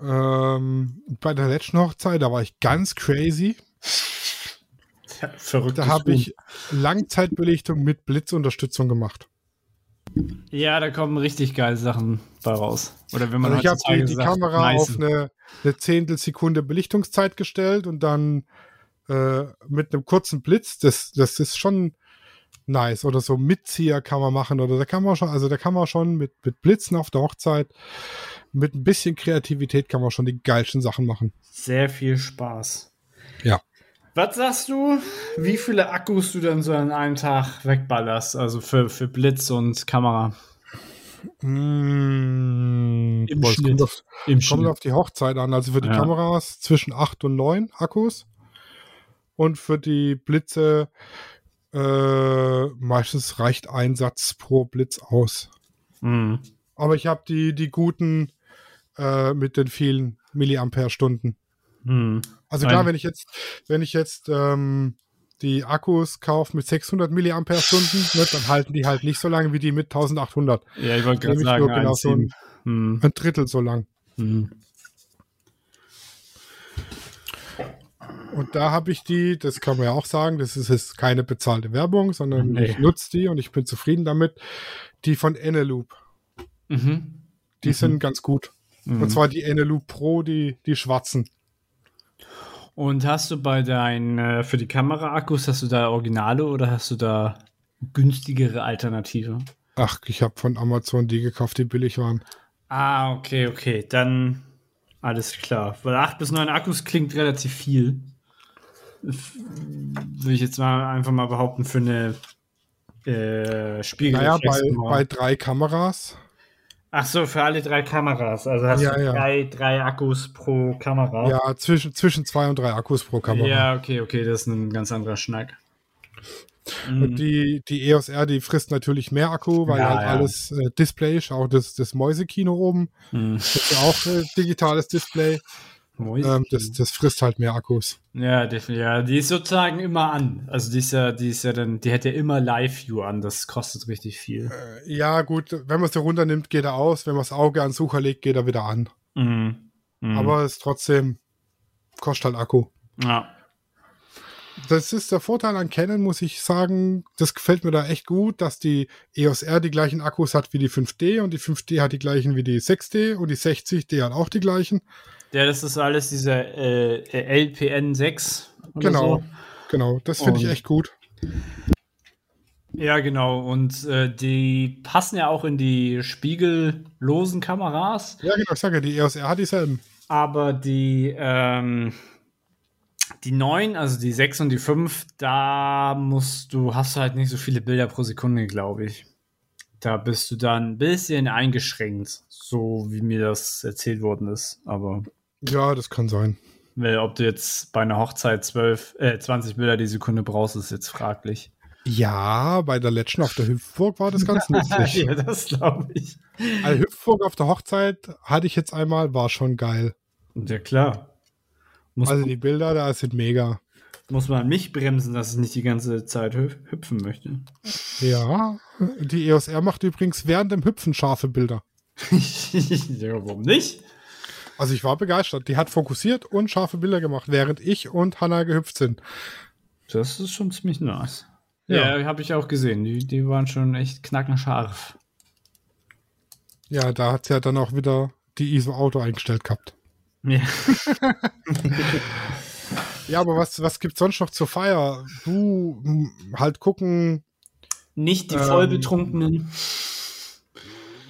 Ähm, bei der letzten Hochzeit, da war ich ganz crazy. Ja, verrückt. Da habe ich Langzeitbelichtung mit Blitzunterstützung gemacht. Ja, da kommen richtig geile Sacken bei raus. Oder wenn man Also ich habe die, die Kamera auf eine, eine Zehntelsekunde Belichtungszeit gestellt und dann äh, mit einem kurzen Blitz, das, das ist schon nice. Oder so Mitzieher kann man machen. Oder da kann man schon, also da kann man schon mit, mit Blitzen auf der Hochzeit, mit ein bisschen Kreativität kann man schon die geilsten Sachen machen. Sehr viel Spaß. Ja. Was sagst du, wie viele Akkus du dann so an einem Tag wegballerst? Also für, für Blitz und Kamera. Mm, Im boah, Schnitt. kommt, auf, Im kommt auf die Hochzeit an. Also für die Ja. Kameras zwischen 8 und 9 Akkus. Und für die Blitze äh, meistens reicht ein Satz pro Blitz aus. Mhm. Aber ich habe die, die guten äh, mit den vielen Milliampere-Stunden. Mhm. Also klar, Ein- wenn ich jetzt, wenn ich jetzt ähm, die Akkus kaufe mit 600 Milliampere-Stunden, ne, dann halten die halt nicht so lange wie die mit 1800. Ja, ich wollte gerade sagen, genau so einziehen. Mhm. Ein Drittel so lang. Mhm. Und da habe ich die, das kann man ja auch sagen, das ist jetzt keine bezahlte Werbung, sondern Nee. ich nutze die und ich bin zufrieden damit. Die von Eneloop. Mhm. Die sind ganz gut. Mhm. Und zwar die Eneloop Pro, die, die schwarzen. Und hast du bei deinen, äh, für die Kamera-Akkus, hast du da Originale oder hast du da günstigere Alternative? Ach, ich habe von Amazon die gekauft, die billig waren. Ah, okay, okay. Dann alles klar. Weil 8 bis 9 Akkus klingt relativ viel. Würde ich jetzt mal einfach mal behaupten, für eine äh, Spiegel. Naja, bei, bei drei Kameras. Ach so, für alle drei Kameras. Also hast Ja, du ja. drei, drei Akkus pro Kamera. Ja, zwischen, zwischen zwei und drei Akkus pro Kamera. Ja, okay, okay, das ist ein ganz anderer Schnack. Und Mhm. die, die EOS R, die frisst natürlich mehr Akku, weil Ja, halt ja. alles äh, Display ist, auch das, das Mäusekino oben. Mhm. Das ist ja auch äh, digitales Display. Ähm, das, das frisst halt mehr Akkus. Ja, definitiv. Ja, die ist sozusagen immer an. Also die ist ja, die ist ja dann, die hat ja immer Live-View an. Das kostet richtig viel. Äh, ja, gut, wenn man es runternimmt, geht er aus. Wenn man das Auge an den Sucher legt, geht er wieder an. Mhm. Mhm. Aber es ist trotzdem, kostet halt Akku. ja. Das ist der Vorteil an Canon, muss ich sagen. Das gefällt mir da echt gut, dass die EOS R die gleichen Akkus hat wie die 5D und die 5D hat die gleichen wie die 6D und die 60D hat auch die gleichen. Ja, das ist alles dieser äh, LPN 6. Oder Genau. So. Genau, das finde ich echt gut. Ja, genau. Und äh, die passen ja auch in die spiegellosen Kameras. Ja, genau, ich sage ja, die EOS R hat dieselben. Aber die, ähm, die 9, also die 6 und die 5, da musst du, hast du halt nicht so viele Bilder pro Sekunde, glaube ich. Da bist du dann ein bisschen eingeschränkt, so wie mir das erzählt worden ist. Aber Ja, das kann sein. weil, ob du jetzt bei einer Hochzeit 12, äh, 20 Bilder die Sekunde brauchst, ist jetzt fraglich. Ja, bei der letzten auf der Hüpfburg war das ganz nützlich. ja, das glaube ich. Also Hüpfburg auf der Hochzeit hatte ich jetzt einmal, war schon geil. Ja, klar. Muss, Also die Bilder da sind mega. muss man mich bremsen, dass ich nicht die ganze Zeit hüp hüpfen möchte. Ja, die EOS R macht übrigens während dem Hüpfen scharfe Bilder. ja, warum nicht? Also ich war begeistert. Die hat fokussiert und scharfe Bilder gemacht, während ich und Hannah gehüpft sind. Das ist schon ziemlich nice. Ja. Ja, habe ich auch gesehen. Die, die waren schon echt knackenscharf. Ja, da hat sie ja dann auch wieder die ISO Auto eingestellt gehabt. Ja. Ja, aber was, was gibt's sonst noch zur Feier? Du halt gucken. Nicht die Ähm. vollbetrunkenen.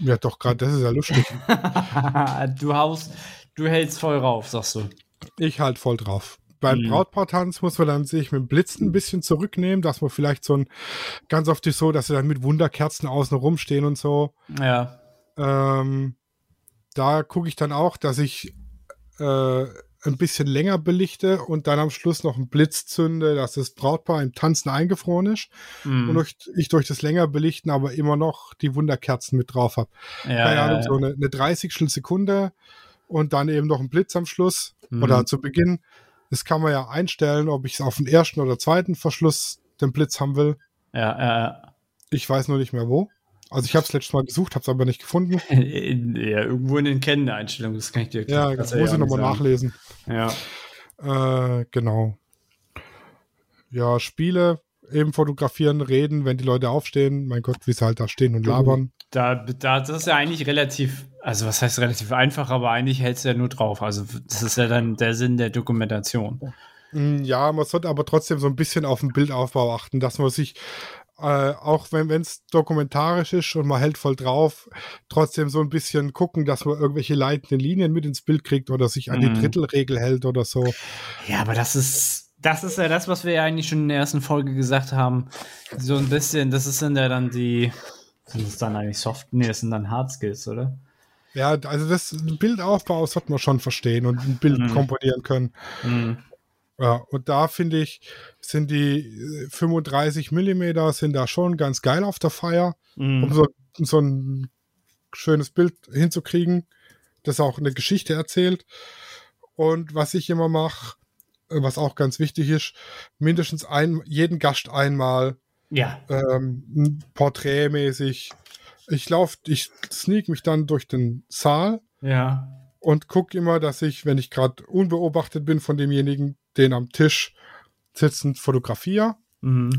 Ja, doch, gerade das ist ja lustig. du haust, du hältst voll rauf, sagst du. Ich halt voll drauf. Beim Mhm. Brautpaartanz muss man dann sich mit dem Blitzen ein bisschen zurücknehmen, dass man vielleicht so ein, ganz oft ist so, dass sie dann mit Wunderkerzen außen rumstehen und so. Ja. Ähm, da gucke ich dann auch, dass ich äh, ein bisschen länger belichte und dann am Schluss noch einen Blitz zünde, dass das Brautpaar im Tanzen eingefroren ist Mhm. und durch, ich durch das länger belichten aber immer noch die Wunderkerzen mit drauf habe. ja, Keine ja, Ahnung, ja. so eine, eine 30 Sekunde und dann eben noch ein Blitz am Schluss Mhm. oder zu Beginn. Das kann man ja einstellen, ob ich es auf den ersten oder zweiten Verschluss den Blitz haben will. ja, ja. Ich weiß nur nicht mehr wo. Also ich habe es letztes Mal gesucht, habe es aber nicht gefunden. In, ja, irgendwo in den Kenneinstellungen, das kann ich dir Ja, kannst muss ich nochmal nachlesen. Ja. Äh, genau. Ja, Spiele eben fotografieren, reden, wenn die Leute aufstehen. Mein Gott, wie sie halt da stehen und labern. Da, da, das ist ja eigentlich relativ, also was heißt relativ einfach, aber eigentlich hältst du ja nur drauf. Also das ist ja dann der Sinn der Dokumentation. Ja, man sollte aber trotzdem so ein bisschen auf den Bildaufbau achten, dass man sich, äh, auch wenn es dokumentarisch ist und man hält voll drauf, trotzdem so ein bisschen gucken, dass man irgendwelche leitenden Linien mit ins Bild kriegt oder sich an die Mhm. Drittelregel hält oder so. Ja, aber das ist, das ist ja das, was wir ja eigentlich schon in der ersten Folge gesagt haben. So ein bisschen, das ist dann ja dann die, sind es dann eigentlich Soft, nee, das sind dann Hard Skills, oder? Ja, also das Bildaufbau sollte man schon verstehen und ein Bild Mhm. komponieren können. Mhm. Ja, und da finde ich, sind die äh, 35 Millimeter sind da schon ganz geil auf der Feier, um Mhm. so, so ein schönes Bild hinzukriegen, das auch eine Geschichte erzählt. Und was ich immer mache, äh, was auch ganz wichtig ist, mindestens ein, jeden Gast einmal Ja. ähm, porträtmäßig. Ich laufe, ich sneak mich dann durch den Saal Ja. Und gucke immer, dass ich, wenn ich gerade unbeobachtet bin von demjenigen, den am Tisch sitzend fotografiere Mhm.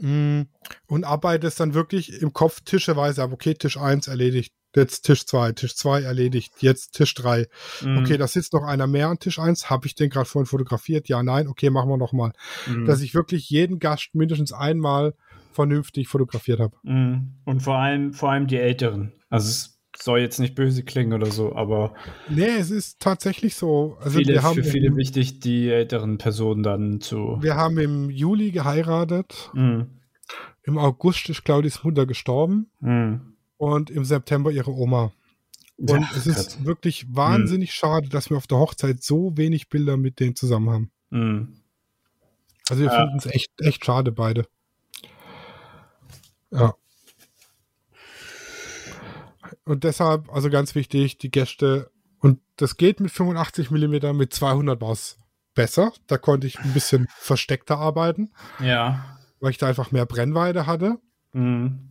mm, und arbeite es dann wirklich im Kopf tischeweise ab. Okay, Tisch 1 erledigt, jetzt Tisch 2, Tisch 2 erledigt, jetzt Tisch 3. Mhm. Okay, da sitzt noch einer mehr an Tisch 1. Habe ich den gerade vorhin fotografiert? Ja, nein, okay, machen wir nochmal. Mhm. Dass ich wirklich jeden Gast mindestens einmal vernünftig fotografiert habe. Mhm. Und vor allem, vor allem die Älteren. Also es soll jetzt nicht böse klingen oder so, aber Nee, es ist tatsächlich so. Also viele, wir haben für viele im, wichtig, die älteren Personen dann zu. wir haben im Juli geheiratet. Mhm. Im August ist Claudis Mutter gestorben Mhm. und im September ihre Oma. Und Ja, es ist Gott. wirklich wahnsinnig schade, dass wir auf der Hochzeit so wenig Bilder mit denen zusammen haben. Mhm. Also wir Ja. finden es echt, echt schade beide. Ja. Und deshalb, also ganz wichtig, die Gäste, und das geht mit 85 Millimeter, mit 200 war es besser. Da konnte ich ein bisschen versteckter arbeiten, Ja. weil ich da einfach mehr Brennweite hatte. Mhm.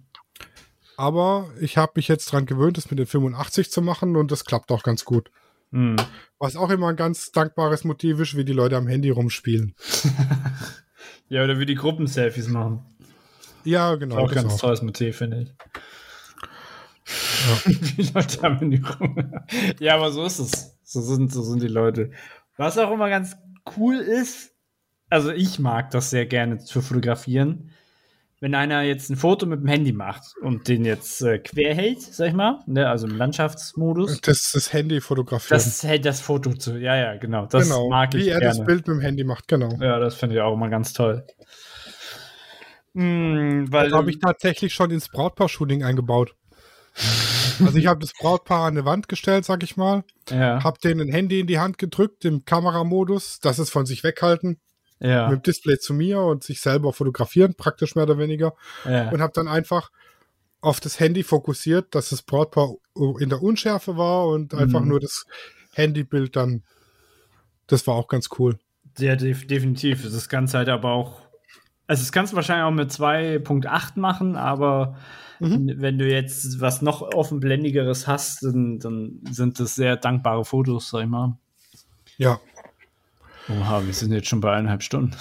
Aber ich habe mich jetzt dran gewöhnt, das mit den 85 zu machen und das klappt auch ganz gut. Mhm. Was auch immer ein ganz dankbares Motiv ist, wie die Leute am Handy rumspielen. Ja, oder wie die Gruppenselfies machen. Ja, genau. auch das ganz tolles Motiv, finde ich. die Leute haben in die. Ja, aber so ist es. So sind, so sind die Leute. Was auch immer ganz cool ist, also ich mag das sehr gerne zu fotografieren, wenn einer jetzt ein Foto mit dem Handy macht und den jetzt äh, quer hält, sag ich mal, ne, also im Landschaftsmodus, Das ist das Handy fotografieren. das hält das Foto zu. Ja, ja, genau. Das genau. mag ich wie er gerne. das Bild mit dem Handy macht, genau. Ja, das finde ich auch immer ganz toll. Mm, weil Das habe ich tatsächlich schon ins Brautpaar-Shooting eingebaut. Also ich habe das Brautpaar an eine Wand gestellt, sag ich mal, ja, habe denen ein Handy in die Hand gedrückt im Kameramodus, das ist von sich weghalten, ja, mit dem Display zu mir und sich selber fotografieren, praktisch mehr oder weniger, ja. und habe dann einfach auf das Handy fokussiert, dass das Brautpaar in der Unschärfe war und einfach Mhm. nur das Handybild dann, das war auch ganz cool. Ja, def definitiv. Das Ganze halt aber auch. Also, das kannst du wahrscheinlich auch mit 2.8 machen, aber Mhm. wenn du jetzt was noch offenblendigeres hast, dann, dann sind das sehr dankbare Fotos, sag ich mal. Ja, Oha, wir sind jetzt schon bei eineinhalb Stunden.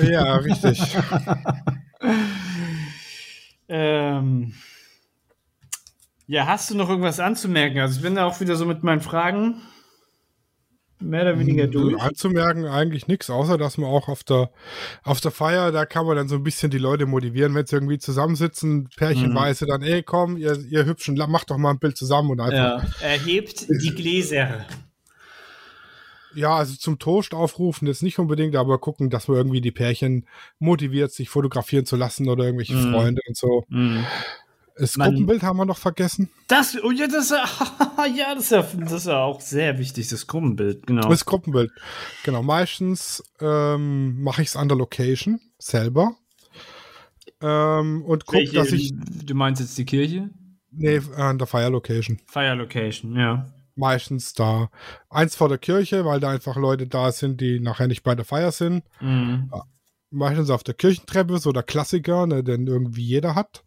ja, richtig. Ähm, ja, hast du noch irgendwas anzumerken? Also, ich bin da auch wieder so mit meinen Fragen mehr oder weniger durch. Anzumerken eigentlich nichts, außer dass man auch auf der, auf der Feier, da kann man dann so ein bisschen die Leute motivieren, wenn sie irgendwie zusammensitzen, pärchenweise, dann, ey, komm, ihr, ihr Hübschen, macht doch mal ein Bild zusammen und einfach, Ja, erhebt die Gläser. ja, also zum Toast aufrufen jetzt nicht unbedingt, aber gucken, dass man irgendwie die Pärchen motiviert, sich fotografieren zu lassen oder irgendwelche Mhm. Freunde und so. Mhm. Das Man- Gruppenbild haben wir noch vergessen. Das, oh ja, das, ist ja- das, ist ja, das ist ja auch sehr wichtig, das Gruppenbild, genau. Das Gruppenbild. Genau, meistens ähm, mache ich es an der Location selber. Ähm, und gucke, dass ich. Du meinst jetzt die Kirche? Nee, an der Fire Location. Fire Location, ja. Meistens da. Eins vor der Kirche, weil da einfach Leute da sind, die nachher nicht bei der Feier sind. Mhm. Meistens auf der Kirchentreppe, so der Klassiker, ne, den irgendwie jeder hat,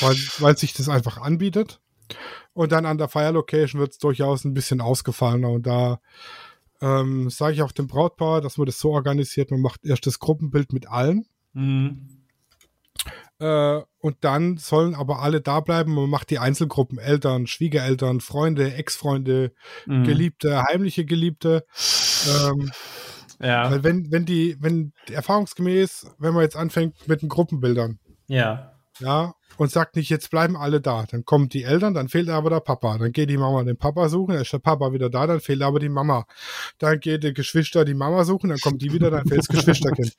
weil, weil sich das einfach anbietet. Und dann an der Fire Location wird es durchaus ein bisschen ausgefallener. Und da ähm, sage ich auch dem Brautpaar, dass man das so organisiert, man macht erst das Gruppenbild mit allen. Mhm. Äh, und dann sollen aber alle da bleiben. Man macht die Einzelgruppen, Eltern, Schwiegereltern, Freunde, Ex-Freunde, Mhm. Geliebte, heimliche Geliebte. Ähm, Ja. weil wenn, wenn die, wenn erfahrungsgemäß, wenn man jetzt anfängt mit den Gruppenbildern, Ja. ja, und sagt nicht, jetzt bleiben alle da, dann kommen die Eltern, dann fehlt aber der Papa. Dann geht die Mama den Papa suchen, dann ist der Papa wieder da, dann fehlt aber die Mama. Dann geht die Geschwister die Mama suchen, dann kommt die wieder, dann fehlt das Geschwisterkind.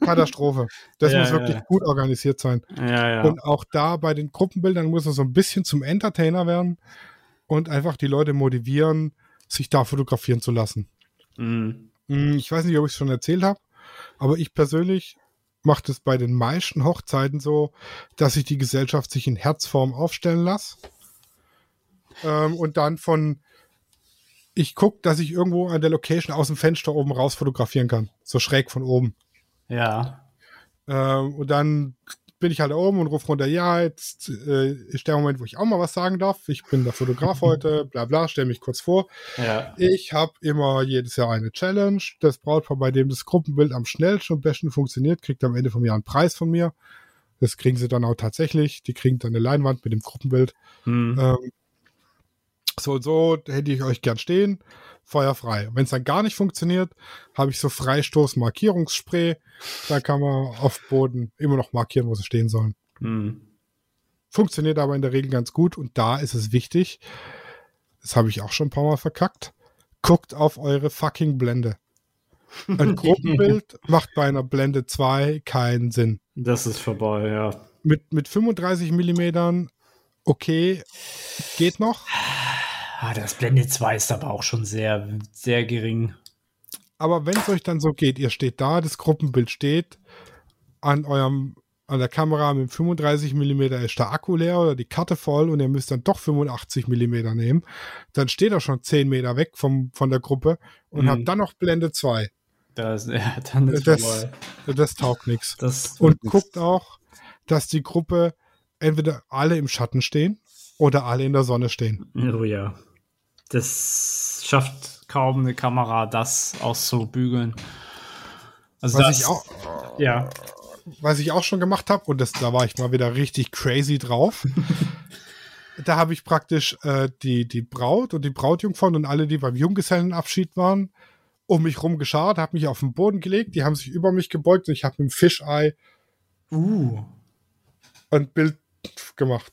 Katastrophe. Das Ja, muss wirklich ja. gut organisiert sein. Ja. Und auch da bei den Gruppenbildern muss er so ein bisschen zum Entertainer werden und einfach die Leute motivieren, sich da fotografieren zu lassen. Mhm. Hm, Ich weiß nicht, ob ich es schon erzählt habe, aber ich persönlich mache das bei den meisten Hochzeiten so, dass ich die Gesellschaft sich in Herzform aufstellen lasse. Ähm, und dann von, ich gucke, dass ich irgendwo an der Location aus dem Fenster oben raus fotografieren kann. So schräg von oben. Ja. Ähm, und dann bin ich halt oben und rufe runter, ja, jetzt äh, ist der Moment, wo ich auch mal was sagen darf. Ich bin der Fotograf heute, bla bla, stell mich kurz vor. Ja. Ich habe immer jedes Jahr eine Challenge. Das Brautpaar, bei dem das Gruppenbild am schnellsten und besten funktioniert, kriegt am Ende vom Jahr einen Preis von mir. Das kriegen sie dann auch tatsächlich. Die kriegen dann eine Leinwand mit dem Gruppenbild. Mhm. Ähm, so und so hätte ich euch gern stehen. Feuerfrei. Wenn es dann gar nicht funktioniert, habe ich so Freistoß-Markierungsspray. Da kann man auf Boden immer noch markieren, wo sie stehen sollen. Mhm. Funktioniert aber in der Regel ganz gut und da ist es wichtig, das habe ich auch schon ein paar Mal verkackt, guckt auf eure fucking Blende. Ein Gruppenbild macht bei einer Blende 2 keinen Sinn. Das ist vorbei, ja. Mit, mit 35 Millimetern, okay, geht noch, Ah, das Blende 2 ist aber auch schon sehr, sehr gering. aber wenn es euch dann so geht, ihr steht da, das Gruppenbild steht, an eurem an der Kamera mit 35 mm ist der Akku leer oder die Karte voll und ihr müsst dann doch 85 mm nehmen, dann steht er schon 10 Meter weg vom, von der Gruppe und Mhm. habt dann noch Blende 2. Das, ja, dann ist Das, das taugt nichts. Und guckt auch, dass die Gruppe entweder alle im Schatten stehen oder alle in der Sonne stehen. Oh ja. Das schafft kaum eine Kamera, das auszubügeln. Also Was das, ich auch, Ja. was ich auch schon gemacht habe, und das, da war ich mal wieder richtig crazy drauf. da habe ich praktisch äh, die, die Braut und die Brautjungfern und alle, die beim Junggesellenabschied waren, um mich rum geschart, habe mich auf den Boden gelegt, die haben sich über mich gebeugt und ich habe mit dem Fischei Uh. ein Bild gemacht.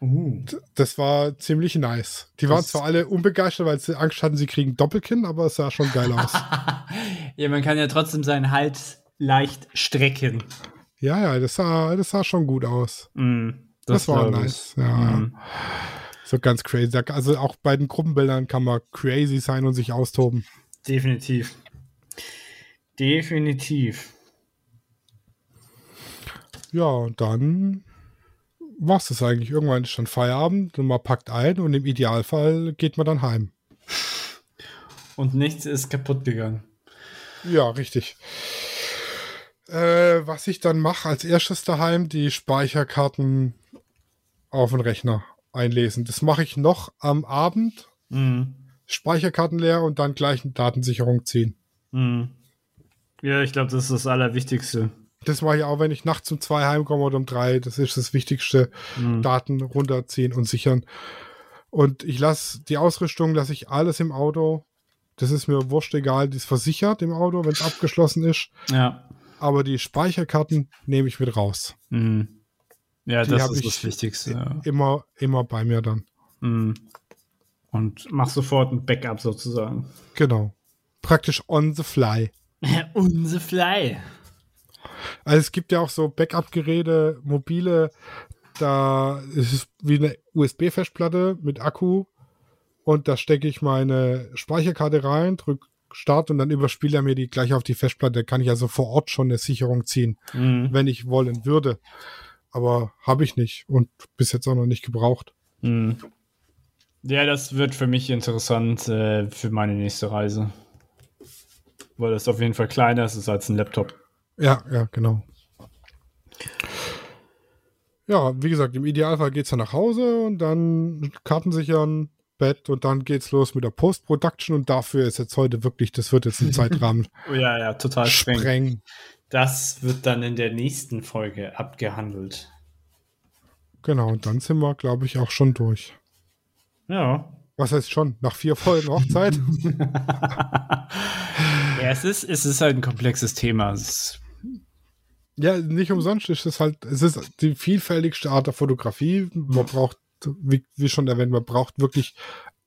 Uh. Das war ziemlich nice. Die waren Das- zwar alle unbegeistert, weil sie Angst hatten, sie kriegen Doppelkinn, aber es sah schon geil aus. ja, man kann ja trotzdem seinen Hals leicht strecken. ja, ja, das sah, das sah schon gut aus. Mm, Das, war glaub ich. nice. Ja. Mm. So ganz crazy. Also auch bei den Gruppenbildern kann man crazy sein und sich austoben. Definitiv. Definitiv. Ja, und dann war's das eigentlich. Irgendwann ist schon Feierabend und man packt ein und im Idealfall geht man dann heim. Und nichts ist kaputt gegangen. Ja, richtig. Äh, was ich dann mache als erstes daheim, die Speicherkarten auf den Rechner einlesen. Das mache ich noch am Abend. Mm. Speicherkarten leer und dann gleich eine Datensicherung ziehen. Mm. Ja, ich glaube, das ist das Allerwichtigste. Das mache ich auch, wenn ich nachts um zwei heimkomme oder um drei. Das ist das Wichtigste. Mm. Daten runterziehen und sichern. Und ich lasse die Ausrüstung, lasse ich alles im Auto. Das ist mir wurscht egal. Die ist versichert im Auto, wenn es abgeschlossen ist. Ja. Aber die Speicherkarten nehme ich mit raus. Mm. Ja, Die das ist ich das Wichtigste. Immer, immer bei mir dann. Mm. Und mach sofort ein Backup sozusagen. Genau. Praktisch on the fly. On the fly. Also es gibt ja auch so Backup-Geräte, mobile, da ist es wie eine USB-Festplatte mit Akku und da stecke ich meine Speicherkarte rein, drücke Start und dann überspielt er mir die gleich auf die Festplatte. Da kann ich also vor Ort schon eine Sicherung ziehen, Mhm. wenn ich wollen würde. Aber habe ich nicht und bis jetzt auch noch nicht gebraucht. Mhm. Ja, das wird für mich interessant äh, für meine nächste Reise. Weil das auf jeden Fall kleiner ist als ein Laptop. Ja, ja, genau. Ja, wie gesagt, im Idealfall geht's dann nach Hause und dann Karten sichern, Bett und dann geht's los mit der Post-Production und dafür ist jetzt heute wirklich, das wird jetzt den Zeitrahmen Oh, ja, ja, total streng. sprengen. Das wird dann in der nächsten Folge abgehandelt. Genau, und dann sind wir, glaube ich, auch schon durch. Ja. Was heißt schon? Nach vier Folgen Hochzeit? ja, es ist, es ist halt ein komplexes Thema. Es ja, nicht umsonst ist es halt, es ist die vielfältigste Art der Fotografie. Man braucht, wie, wie schon erwähnt, man braucht wirklich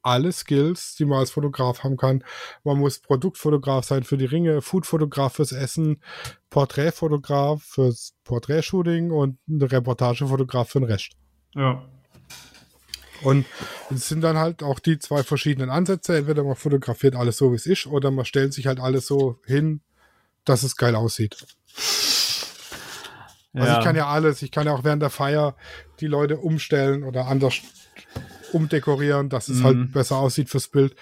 alle Skills, die man als Fotograf haben kann. Man muss Produktfotograf sein für die Ringe, Foodfotograf fürs Essen, Porträtfotograf fürs Porträtshooting und ein Reportagefotograf für den Rest. ja. Und es sind dann halt auch die zwei verschiedenen Ansätze. Entweder man fotografiert alles so, wie es ist, oder man stellt sich halt alles so hin, dass es geil aussieht. Also ja. ich kann ja alles, ich kann ja auch während der Feier die Leute umstellen oder anders umdekorieren, dass es Mhm. halt besser aussieht fürs Bild.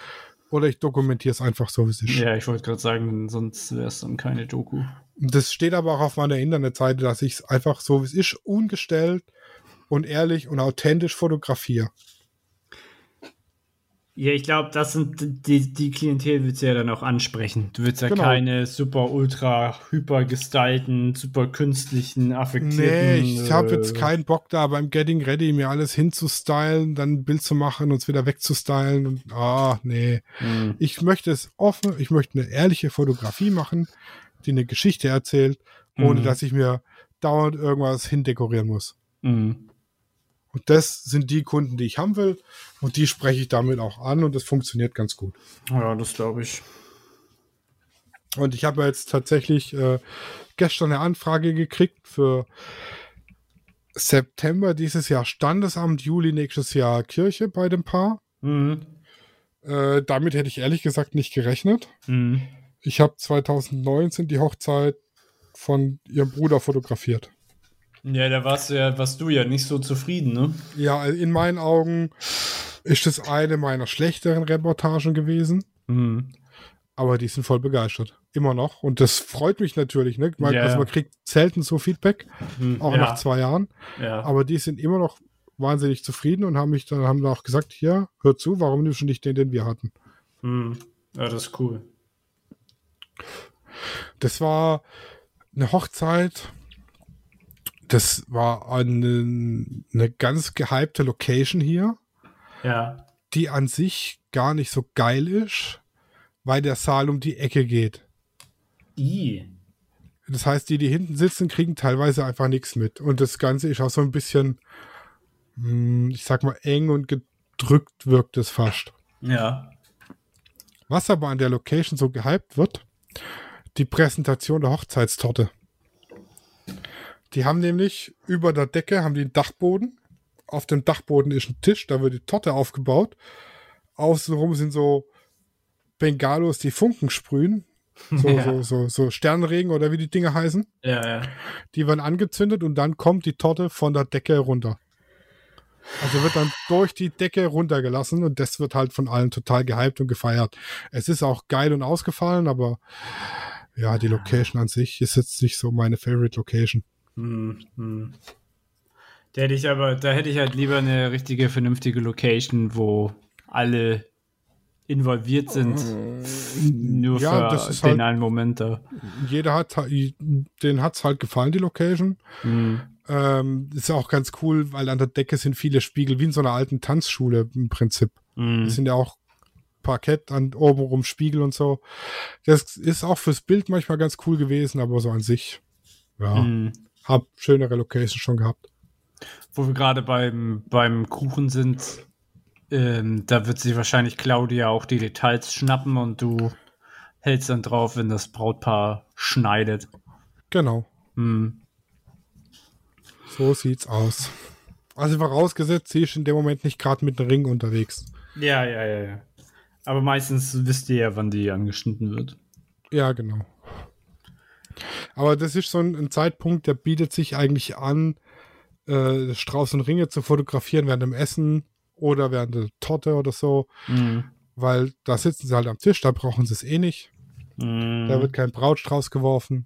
Oder ich dokumentiere es einfach so, wie es ist. Ja, ich wollte gerade sagen, sonst wäre es dann keine Doku. Das steht aber auch auf meiner Internetseite, dass ich es einfach so, wie es ist, ungestellt und ehrlich und authentisch fotografiere. Ja, ich glaube, das sind die, die Klientel willst du ja dann auch ansprechen. Du willst ja Genau. keine super ultra hyper gestylten, super künstlichen, affektierten. Nee, ich habe äh, jetzt keinen Bock da beim Getting Ready mir alles hinzustylen, dann ein Bild zu machen und es wieder wegzustylen. Und, ah, nee. hm, Ich möchte es offen, ich möchte eine ehrliche Fotografie machen, die eine Geschichte erzählt, ohne Mhm. dass ich mir dauernd irgendwas hindekorieren muss. hm. Und das sind die Kunden, die ich haben will und die spreche ich damit auch an und das funktioniert ganz gut. Ja, das glaube ich. Und ich habe jetzt tatsächlich äh, gestern eine Anfrage gekriegt für September dieses Jahr Standesamt, Juli nächstes Jahr Kirche bei dem Paar. Mhm. Äh, damit hätte ich ehrlich gesagt nicht gerechnet. Mhm. Ich habe 2019 die Hochzeit von ihrem Bruder fotografiert. Ja, da warst du ja, warst du ja nicht so zufrieden, ne? Ja, in meinen Augen ist es eine meiner schlechteren Reportagen gewesen, Mhm. aber die sind voll begeistert. Immer noch. Und das freut mich natürlich. Ne? Man, Ja, also man kriegt selten so Feedback, Mhm. auch ja, nach zwei Jahren. ja. Aber die sind immer noch wahnsinnig zufrieden und haben mich dann haben auch gesagt, hier, hör zu, warum nimmst du nicht den, den wir hatten? Mhm. ja, das ist cool. Das war eine Hochzeit. Das war eine, eine ganz gehypte Location hier, Ja. die an sich gar nicht so geil ist, weil der Saal um die Ecke geht. I. Das heißt, die, die hinten sitzen, kriegen teilweise einfach nichts mit. Und das Ganze ist auch so ein bisschen, hm, ich sag mal, eng und gedrückt wirkt es fast. Ja. Was aber an der Location so gehypt wird, die Präsentation der Hochzeitstorte. Die haben nämlich über der Decke haben die einen Dachboden. Auf dem Dachboden ist ein Tisch, da wird die Torte aufgebaut. Außenrum sind so Bengalos, die Funken sprühen. So, Ja. so, so, so Sternregen oder wie die Dinge heißen. Ja, ja. Die werden angezündet und dann kommt die Torte von der Decke runter. Also wird dann durch die Decke runtergelassen und das wird halt von allen total gehypt und gefeiert. Es ist auch geil und ausgefallen, aber ja, die Location an sich ist jetzt nicht so meine Favorite Location. Hm, hm. Da hätte ich aber, da hätte ich halt lieber eine richtige, vernünftige Location, wo alle involviert sind. Nur Äh, Ja, für das ist den halt- einen Moment da. Jeder hat, den hat's halt gefallen, die Location. Hm. Ähm, ist auch ganz cool, weil an der Decke sind viele Spiegel, wie in so einer alten Tanzschule im Prinzip. Hm. Das sind ja auch Parkett an obenrum Spiegel und so. Das ist auch fürs Bild manchmal ganz cool gewesen, aber so an sich, ja, Hm. Hab schönere Locations schon gehabt. Wo wir gerade beim, beim Kuchen sind, ähm, da wird sich wahrscheinlich Claudia auch die Details schnappen und du hältst dann drauf, wenn das Brautpaar schneidet. Genau, Hm. so sieht's aus. Also vorausgesetzt, sie ist in dem Moment nicht gerade mit dem Ring unterwegs. Ja, ja, ja, ja. Aber meistens wisst ihr ja, wann die angeschnitten wird. Ja, genau. Aber das ist so ein, ein Zeitpunkt, der bietet sich eigentlich an, äh, Strauß und Ringe zu fotografieren während dem Essen oder während der Torte oder so, Mhm. weil da sitzen sie halt am Tisch, da brauchen sie es eh nicht. Mhm. Da wird kein Brautstrauß geworfen.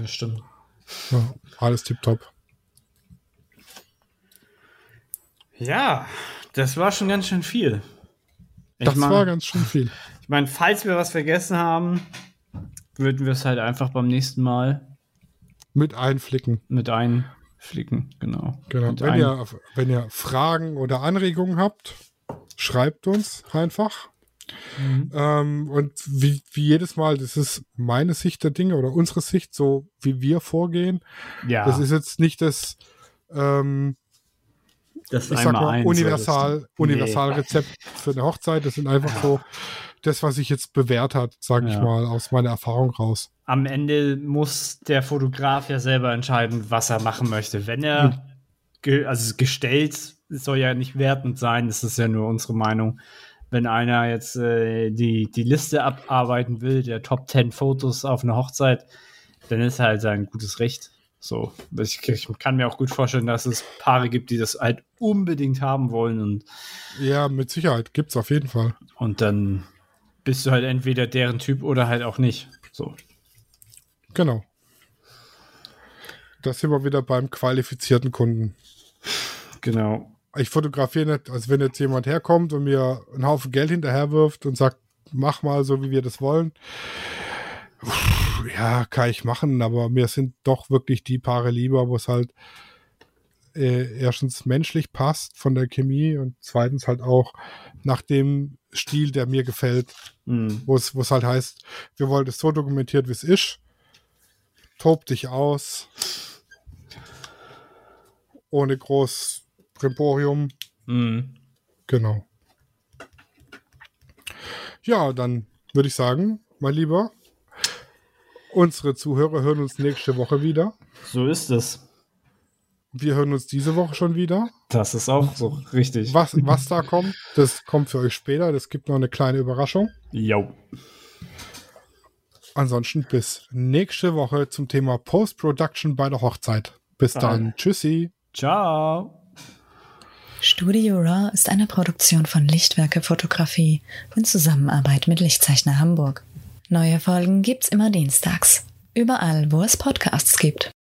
Das stimmt. Ja, alles tipptopp. Ja, das war schon ganz schön viel. Ich Das mein- war ganz schön viel. Ich meine, falls wir was vergessen haben, würden wir es halt einfach beim nächsten Mal Mit einflicken. mit einflicken. Genau. Genau. Mit Wenn ein- ihr, wenn ihr Fragen oder Anregungen habt, schreibt uns einfach. Mhm. Ähm, und wie, wie jedes Mal, das ist meine Sicht der Dinge oder unsere Sicht, so wie wir vorgehen. ja, Das ist jetzt nicht das, ähm, das ich sag mal, eins universal, solltest du- Universalrezept für eine Hochzeit. Das sind einfach so das, was sich jetzt bewährt hat, sage ich Ja. mal, aus meiner Erfahrung raus. am Ende muss der Fotograf ja selber entscheiden, was er machen möchte. Wenn er, ge also gestellt, es soll ja nicht wertend sein, das ist ja nur unsere Meinung. Wenn einer jetzt äh, die, die Liste abarbeiten will, der Top 10 Fotos auf einer Hochzeit, dann ist halt sein gutes Recht. So, ich, ich kann mir auch gut vorstellen, dass es Paare gibt, die das halt unbedingt haben wollen und, Ja, mit Sicherheit gibt's auf jeden Fall. und dann bist du halt entweder deren Typ oder halt auch nicht. So. Genau. Da sind wir wieder beim qualifizierten Kunden. Genau. Ich fotografiere nicht, als wenn jetzt jemand herkommt und mir einen Haufen Geld hinterherwirft und sagt, mach mal so, wie wir das wollen. Ja, kann ich machen, aber mir sind doch wirklich die Paare lieber, wo es halt äh, erstens menschlich passt von der Chemie und zweitens halt auch nach dem Stil, der mir gefällt, Mhm. wo es es halt heißt, wir wollen das so dokumentiert, wie es ist. Tob dich aus. Ohne groß Primborium. Mhm. Genau. Ja, dann würde ich sagen, mein Lieber, unsere Zuhörer hören uns nächste Woche wieder. So ist es. Wir hören uns diese Woche schon wieder. Das ist auch so richtig. Was, was da kommt, das kommt für euch später. Das gibt noch eine kleine Überraschung. Jo. Ansonsten bis nächste Woche zum Thema Post-Production bei der Hochzeit. Bis dann. Tschüssi. Ciao. Studio Raw ist eine Produktion von Lichtwerke Fotografie in Zusammenarbeit mit Lichtzeichner Hamburg. Neue Folgen gibt's immer dienstags. Überall, wo es Podcasts gibt.